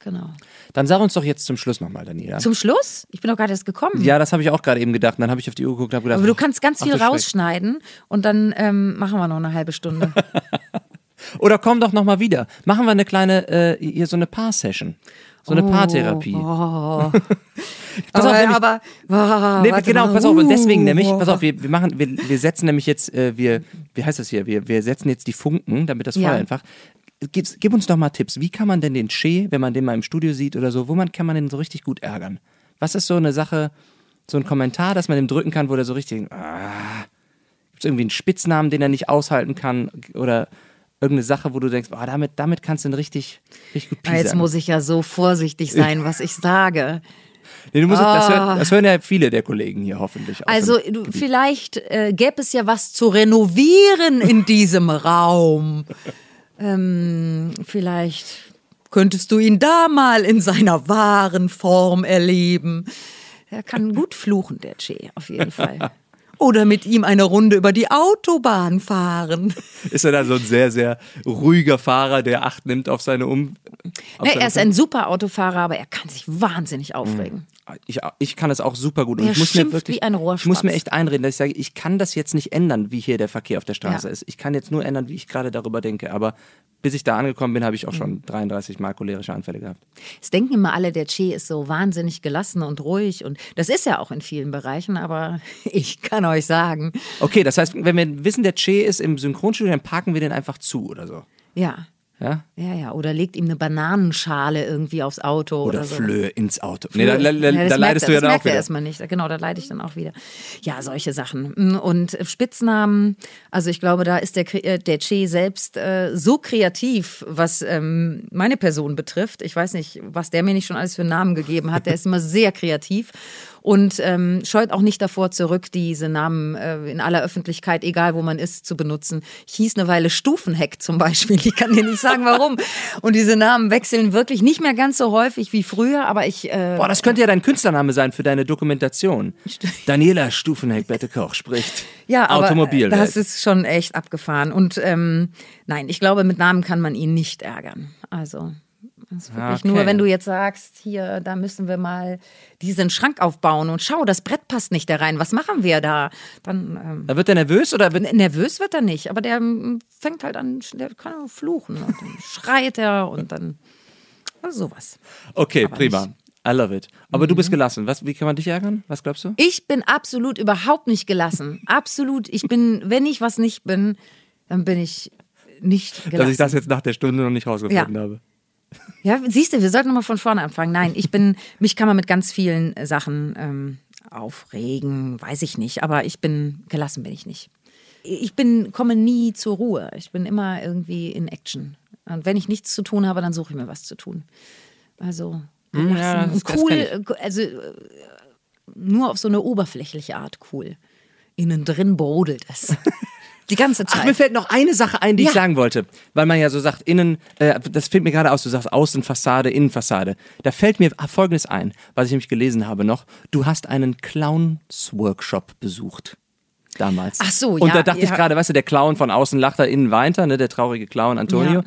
Speaker 2: Genau.
Speaker 3: Dann sag uns doch jetzt zum Schluss nochmal, Daniela.
Speaker 2: Zum Schluss? Ich bin doch gerade erst gekommen.
Speaker 3: ja, das habe ich auch gerade eben gedacht. Und dann habe ich auf die Uhr geguckt und habe gedacht,
Speaker 2: Aber du kannst ganz
Speaker 3: ach,
Speaker 2: viel
Speaker 3: Schreck.
Speaker 2: rausschneiden und dann ähm, machen wir noch eine halbe Stunde.
Speaker 3: Oder komm doch nochmal wieder. Machen wir eine kleine, äh, hier so eine Paar-Session. So eine Paartherapie.
Speaker 2: Oh.
Speaker 3: Pass auf,
Speaker 2: aber,
Speaker 3: nämlich-
Speaker 2: aber oh,
Speaker 3: Nee, genau,
Speaker 2: mal.
Speaker 3: pass auf. Und deswegen
Speaker 2: Uh,
Speaker 3: nämlich,
Speaker 2: oh.
Speaker 3: pass auf, wir, wir machen, wir, wir setzen nämlich jetzt, äh, wir, wie heißt das hier? Wir, wir setzen jetzt die Funken, damit das
Speaker 2: Ja.
Speaker 3: Feuer einfach. Gib uns doch mal Tipps. Wie kann man denn den Che, wenn man den mal im Studio sieht oder so, wo man kann man den so richtig gut ärgern? Was ist so eine Sache, so ein Kommentar, dass man ihm drücken kann, wo der so richtig. Ah, Gibt es irgendwie einen Spitznamen, den er nicht aushalten kann? Oder irgendeine Sache, wo du denkst, ah, damit, damit kannst du ihn richtig, richtig gut
Speaker 2: Ah, Jetzt muss ich ja so vorsichtig sein, was ich sage.
Speaker 3: Nee, du musst, das,
Speaker 2: Ah.
Speaker 3: hören, das hören ja viele der Kollegen hier hoffentlich.
Speaker 2: Also du, vielleicht äh, gäbe es ja was zu renovieren in diesem Raum. Ähm, vielleicht könntest du ihn da mal in seiner wahren Form erleben. Er kann gut fluchen, der Che, auf jeden Fall. Oder mit ihm eine Runde über die Autobahn fahren.
Speaker 3: Ist er dann so ein sehr, sehr ruhiger Fahrer, der Acht nimmt auf seine Um. Auf
Speaker 2: Nee,
Speaker 3: seine
Speaker 2: er ist ein super Autofahrer, aber er kann sich wahnsinnig aufregen.
Speaker 3: Ich, ich kann das auch super gut. Und
Speaker 2: Er
Speaker 3: ich muss mir wirklich,
Speaker 2: wie ein
Speaker 3: ich muss mir echt einreden, dass ich sage, ich kann das jetzt nicht ändern, wie hier der Verkehr auf der Straße
Speaker 2: Ja.
Speaker 3: ist. Ich kann jetzt nur ändern, wie ich gerade darüber denke. Aber bis ich da angekommen bin, habe ich auch
Speaker 2: Mhm.
Speaker 3: schon 33 Mal cholerische Anfälle gehabt.
Speaker 2: Es denken immer alle, der Che ist so wahnsinnig gelassen und ruhig und das ist er auch in vielen Bereichen, aber ich kann euch sagen,
Speaker 3: Okay, das heißt, wenn wir wissen, der Che ist im Synchronstudio, dann parken wir den einfach zu oder so.
Speaker 2: ja,
Speaker 3: Ja?
Speaker 2: ja, ja, oder legt ihm eine Bananenschale irgendwie aufs Auto oder,
Speaker 3: Oder
Speaker 2: so.
Speaker 3: Flöhe ins Auto. Nee, da, da, da,
Speaker 2: Ja,
Speaker 3: da leidest du ja dann auch
Speaker 2: er
Speaker 3: wieder.
Speaker 2: erstmal nicht. Genau, da leide ich dann auch wieder. Ja, solche Sachen. Und Spitznamen, also ich glaube, da ist der, äh, der Che selbst äh, so kreativ, was ähm, meine Person betrifft. Ich weiß nicht, was der mir nicht schon alles für Namen gegeben hat. Der ist immer sehr kreativ und ähm, scheut auch nicht davor zurück, diese Namen äh, in aller Öffentlichkeit, egal wo man ist, zu benutzen. Ich hieß eine Weile Stufenheck zum Beispiel. Ich kann dir nicht sagen, warum. Und diese Namen wechseln wirklich nicht mehr ganz so häufig wie früher, aber ich äh,
Speaker 3: Boah, das könnte ja dein Künstlername sein für deine Dokumentation. Daniela Stufenheck-Bette-Koch spricht
Speaker 2: Ja, aber
Speaker 3: Automobil.
Speaker 2: das ist schon echt abgefahren. Und ähm, nein, ich glaube, mit Namen kann man ihn nicht ärgern. Also das ist wirklich
Speaker 3: Okay.
Speaker 2: nur, wenn du jetzt sagst, hier, da müssen wir mal diesen Schrank aufbauen und schau, das Brett passt nicht da rein. Was machen wir da? Dann ähm,
Speaker 3: Da wird er nervös oder wird
Speaker 2: nervös wird er nicht, aber der ähm, fängt halt an, der kann fluchen und dann schreit er und dann also sowas.
Speaker 3: Okay,
Speaker 2: Aber
Speaker 3: prima.
Speaker 2: nicht.
Speaker 3: I love it. Aber du
Speaker 2: Mhm.
Speaker 3: bist gelassen. Was, wie kann man dich ärgern? Was glaubst du?
Speaker 2: Ich bin absolut überhaupt nicht gelassen. Absolut. Ich bin, wenn ich was nicht bin, dann bin ich nicht gelassen.
Speaker 3: Dass ich das jetzt nach der Stunde noch nicht rausgefunden
Speaker 2: Ja.
Speaker 3: habe.
Speaker 2: Ja, siehst du, wir sollten nochmal von vorne anfangen. Nein, ich bin, mich kann man mit ganz vielen äh, Sachen ähm, aufregen, weiß ich nicht, aber ich bin, gelassen bin ich nicht. Ich bin, komme nie zur Ruhe. Ich bin immer irgendwie in Action. Und wenn ich nichts zu tun habe, dann suche ich mir was zu tun. Also,
Speaker 3: Hm, ja, das- das
Speaker 2: cool,
Speaker 3: kenn
Speaker 2: äh, also äh, nur auf so eine oberflächliche Art cool. Innen drin brodelt es. Die ganze Zeit.
Speaker 3: Ach, mir fällt noch eine Sache ein, die ich
Speaker 2: Ja.
Speaker 3: sagen wollte. Weil man ja so sagt, innen, äh, das fällt mir gerade aus, du sagst Außenfassade, Innenfassade. Da fällt mir Folgendes ein, was ich nämlich gelesen habe noch. Du hast einen Clowns-Workshop besucht. Damals.
Speaker 2: Ach so,
Speaker 3: Und
Speaker 2: ja,
Speaker 3: da dachte ich
Speaker 2: ja.
Speaker 3: gerade, weißt du, der Clown von außen lacht er, innen weint er, ne, der traurige Clown Antonio.
Speaker 2: Ja.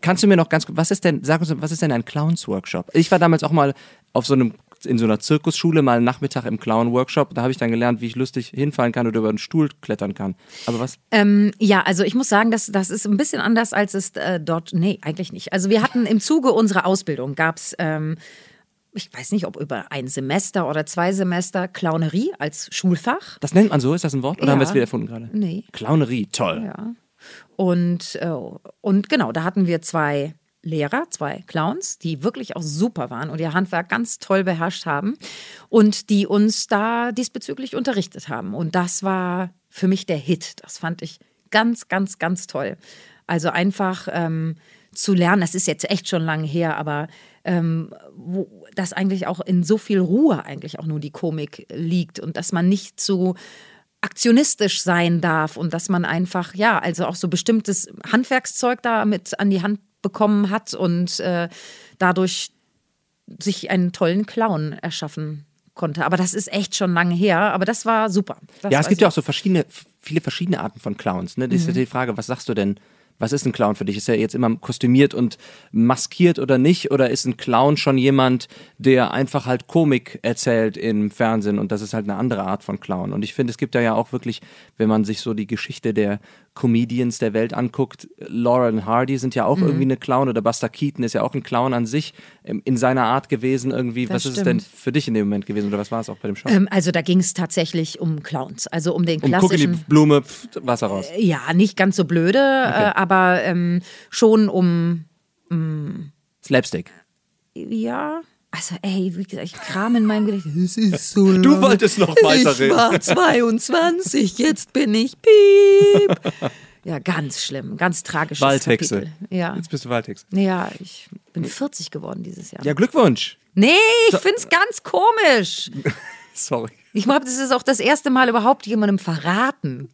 Speaker 3: Kannst du mir noch ganz, was ist denn, sag uns, was ist denn ein Clowns-Workshop? Ich war damals auch mal auf so einem, in so einer Zirkusschule mal einen Nachmittag im Clown-Workshop. Da habe ich dann gelernt, wie ich lustig hinfallen kann oder über einen Stuhl klettern kann. Aber was?
Speaker 2: Ähm, ja, also ich muss sagen, das, das ist ein bisschen anders, als es äh, dort. Nee, eigentlich nicht. Also wir hatten im Zuge unserer Ausbildung gab es, ähm, ich weiß nicht, ob über ein Semester oder zwei Semester Clownerie als Schulfach.
Speaker 3: Das nennt man so? Ist das ein Wort? Oder
Speaker 2: Ja.
Speaker 3: haben wir es wieder erfunden gerade?
Speaker 2: Nee.
Speaker 3: Clownerie, toll.
Speaker 2: Ja. Und, äh, und genau, da hatten wir zwei Lehrer, zwei Clowns, die wirklich auch super waren und ihr Handwerk ganz toll beherrscht haben und die uns da diesbezüglich unterrichtet haben. Und das war für mich der Hit. Das fand ich ganz, ganz, ganz toll. Also einfach ähm, zu lernen. Das ist jetzt echt schon lange her, aber ähm, wo das eigentlich auch in so viel Ruhe eigentlich auch nur die Komik liegt und dass man nicht zu aktionistisch sein darf und dass man einfach, ja, also auch so bestimmtes Handwerkszeug da mit an die Hand bekommen hat und äh, dadurch sich einen tollen Clown erschaffen konnte. Aber das ist echt schon lange her, aber das war super. Das
Speaker 3: ja, es gibt ja auch so verschiedene, viele verschiedene Arten von Clowns. Ne? Das ist ja die Frage, was sagst du denn? Was ist ein Clown für dich? Ist er jetzt immer kostümiert und maskiert oder nicht? Oder ist ein Clown schon jemand, der einfach halt Komik erzählt im Fernsehen und das ist halt eine andere Art von Clown? Und ich finde, es gibt da ja auch wirklich, wenn man sich so die Geschichte der Comedians der Welt anguckt, Lauren Hardy sind ja
Speaker 2: Mhm.
Speaker 3: auch irgendwie eine Clown oder Buster Keaton ist ja auch ein Clown an sich ähm, in seiner Art gewesen irgendwie.
Speaker 2: Das
Speaker 3: was ist es denn
Speaker 2: stimmt.
Speaker 3: für dich in dem Moment gewesen oder was war es auch bei dem Show?
Speaker 2: Ähm, also da ging es tatsächlich um Clowns, also um den
Speaker 3: um guck in die
Speaker 2: klassischen.
Speaker 3: Blume, pff, Wasser raus.
Speaker 2: Ja, nicht ganz so blöde, äh, aber ähm, schon um
Speaker 3: Slapstick.
Speaker 2: ja. Also, ey, wie gesagt, ich kram in meinem Gedächtnis. Es ist so
Speaker 3: Du
Speaker 2: lange.
Speaker 3: wolltest noch weiterreden.
Speaker 2: Ich war 22, jetzt bin ich piep. Ja, ganz schlimm, ganz tragisches
Speaker 3: Waldhexe.
Speaker 2: Kapitel. Ja.
Speaker 3: Jetzt bist du Waldhexe.
Speaker 2: ja, ich bin 40 geworden dieses Jahr.
Speaker 3: Ja, Glückwunsch.
Speaker 2: Nee, ich find's ganz komisch.
Speaker 3: Sorry.
Speaker 2: Ich glaube, das ist auch das erste Mal überhaupt jemandem verraten.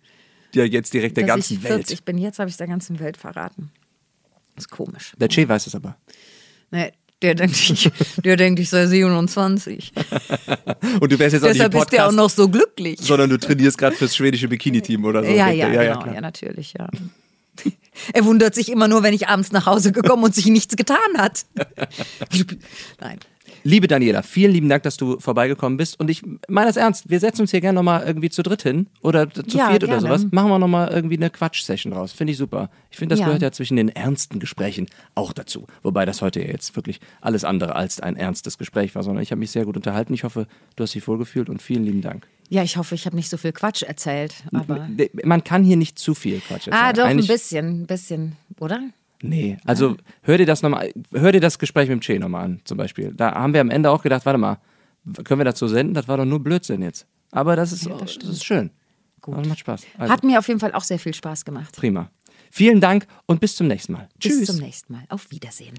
Speaker 3: Ja, jetzt direkt der
Speaker 2: dass
Speaker 3: ganzen
Speaker 2: ich
Speaker 3: Welt.
Speaker 2: 40 bin. Jetzt habe ich der ganzen Welt verraten. Das ist komisch.
Speaker 3: Der Che weiß es aber.
Speaker 2: Nee, der denkt, ich, der denkt, ich sei 27.
Speaker 3: Und du wärst jetzt auch
Speaker 2: Deshalb
Speaker 3: nicht im
Speaker 2: ist der auch
Speaker 3: Podcast,
Speaker 2: noch so glücklich.
Speaker 3: sondern du trainierst gerade fürs schwedische Bikini-Team oder so.
Speaker 2: ja,
Speaker 3: Denkt
Speaker 2: ja,
Speaker 3: er,
Speaker 2: genau, ja, natürlich, ja. Er wundert sich immer nur, wenn ich abends nach Hause gekommen und sich nichts getan hat. Nein.
Speaker 3: Liebe Daniela, vielen lieben Dank, dass du vorbeigekommen bist. Und ich meine das ernst, wir setzen uns hier gerne nochmal irgendwie zu dritt hin oder zu
Speaker 2: Ja,
Speaker 3: viert oder
Speaker 2: gerne.
Speaker 3: sowas. Machen wir nochmal irgendwie eine Quatsch-Session raus. Finde ich super. Ich finde, das
Speaker 2: Ja.
Speaker 3: gehört ja zwischen den ernsten Gesprächen auch dazu. Wobei das heute ja jetzt wirklich alles andere als ein ernstes Gespräch war, sondern ich habe mich sehr gut unterhalten. Ich hoffe, du hast dich wohlgefühlt und vielen lieben Dank.
Speaker 2: Ja, ich hoffe, ich habe nicht so viel Quatsch erzählt. Aber
Speaker 3: Man kann hier nicht zu viel Quatsch erzählen.
Speaker 2: ah, doch, ein
Speaker 3: Eigentlich-
Speaker 2: bisschen, ein bisschen, oder?
Speaker 3: Nee, also hör dir das nochmal, hör dir das Gespräch mit dem Che nochmal an, zum Beispiel. Da haben wir am Ende auch gedacht, warte mal, können wir dazu senden? Das war doch nur Blödsinn jetzt. Aber das ist, das, ist schön. Gut. Das macht Spaß. Also,
Speaker 2: Hat mir auf jeden Fall auch sehr viel Spaß gemacht.
Speaker 3: prima. Vielen Dank und bis zum nächsten Mal.
Speaker 2: Bis
Speaker 3: Tschüss.
Speaker 2: zum nächsten Mal. Auf Wiedersehen.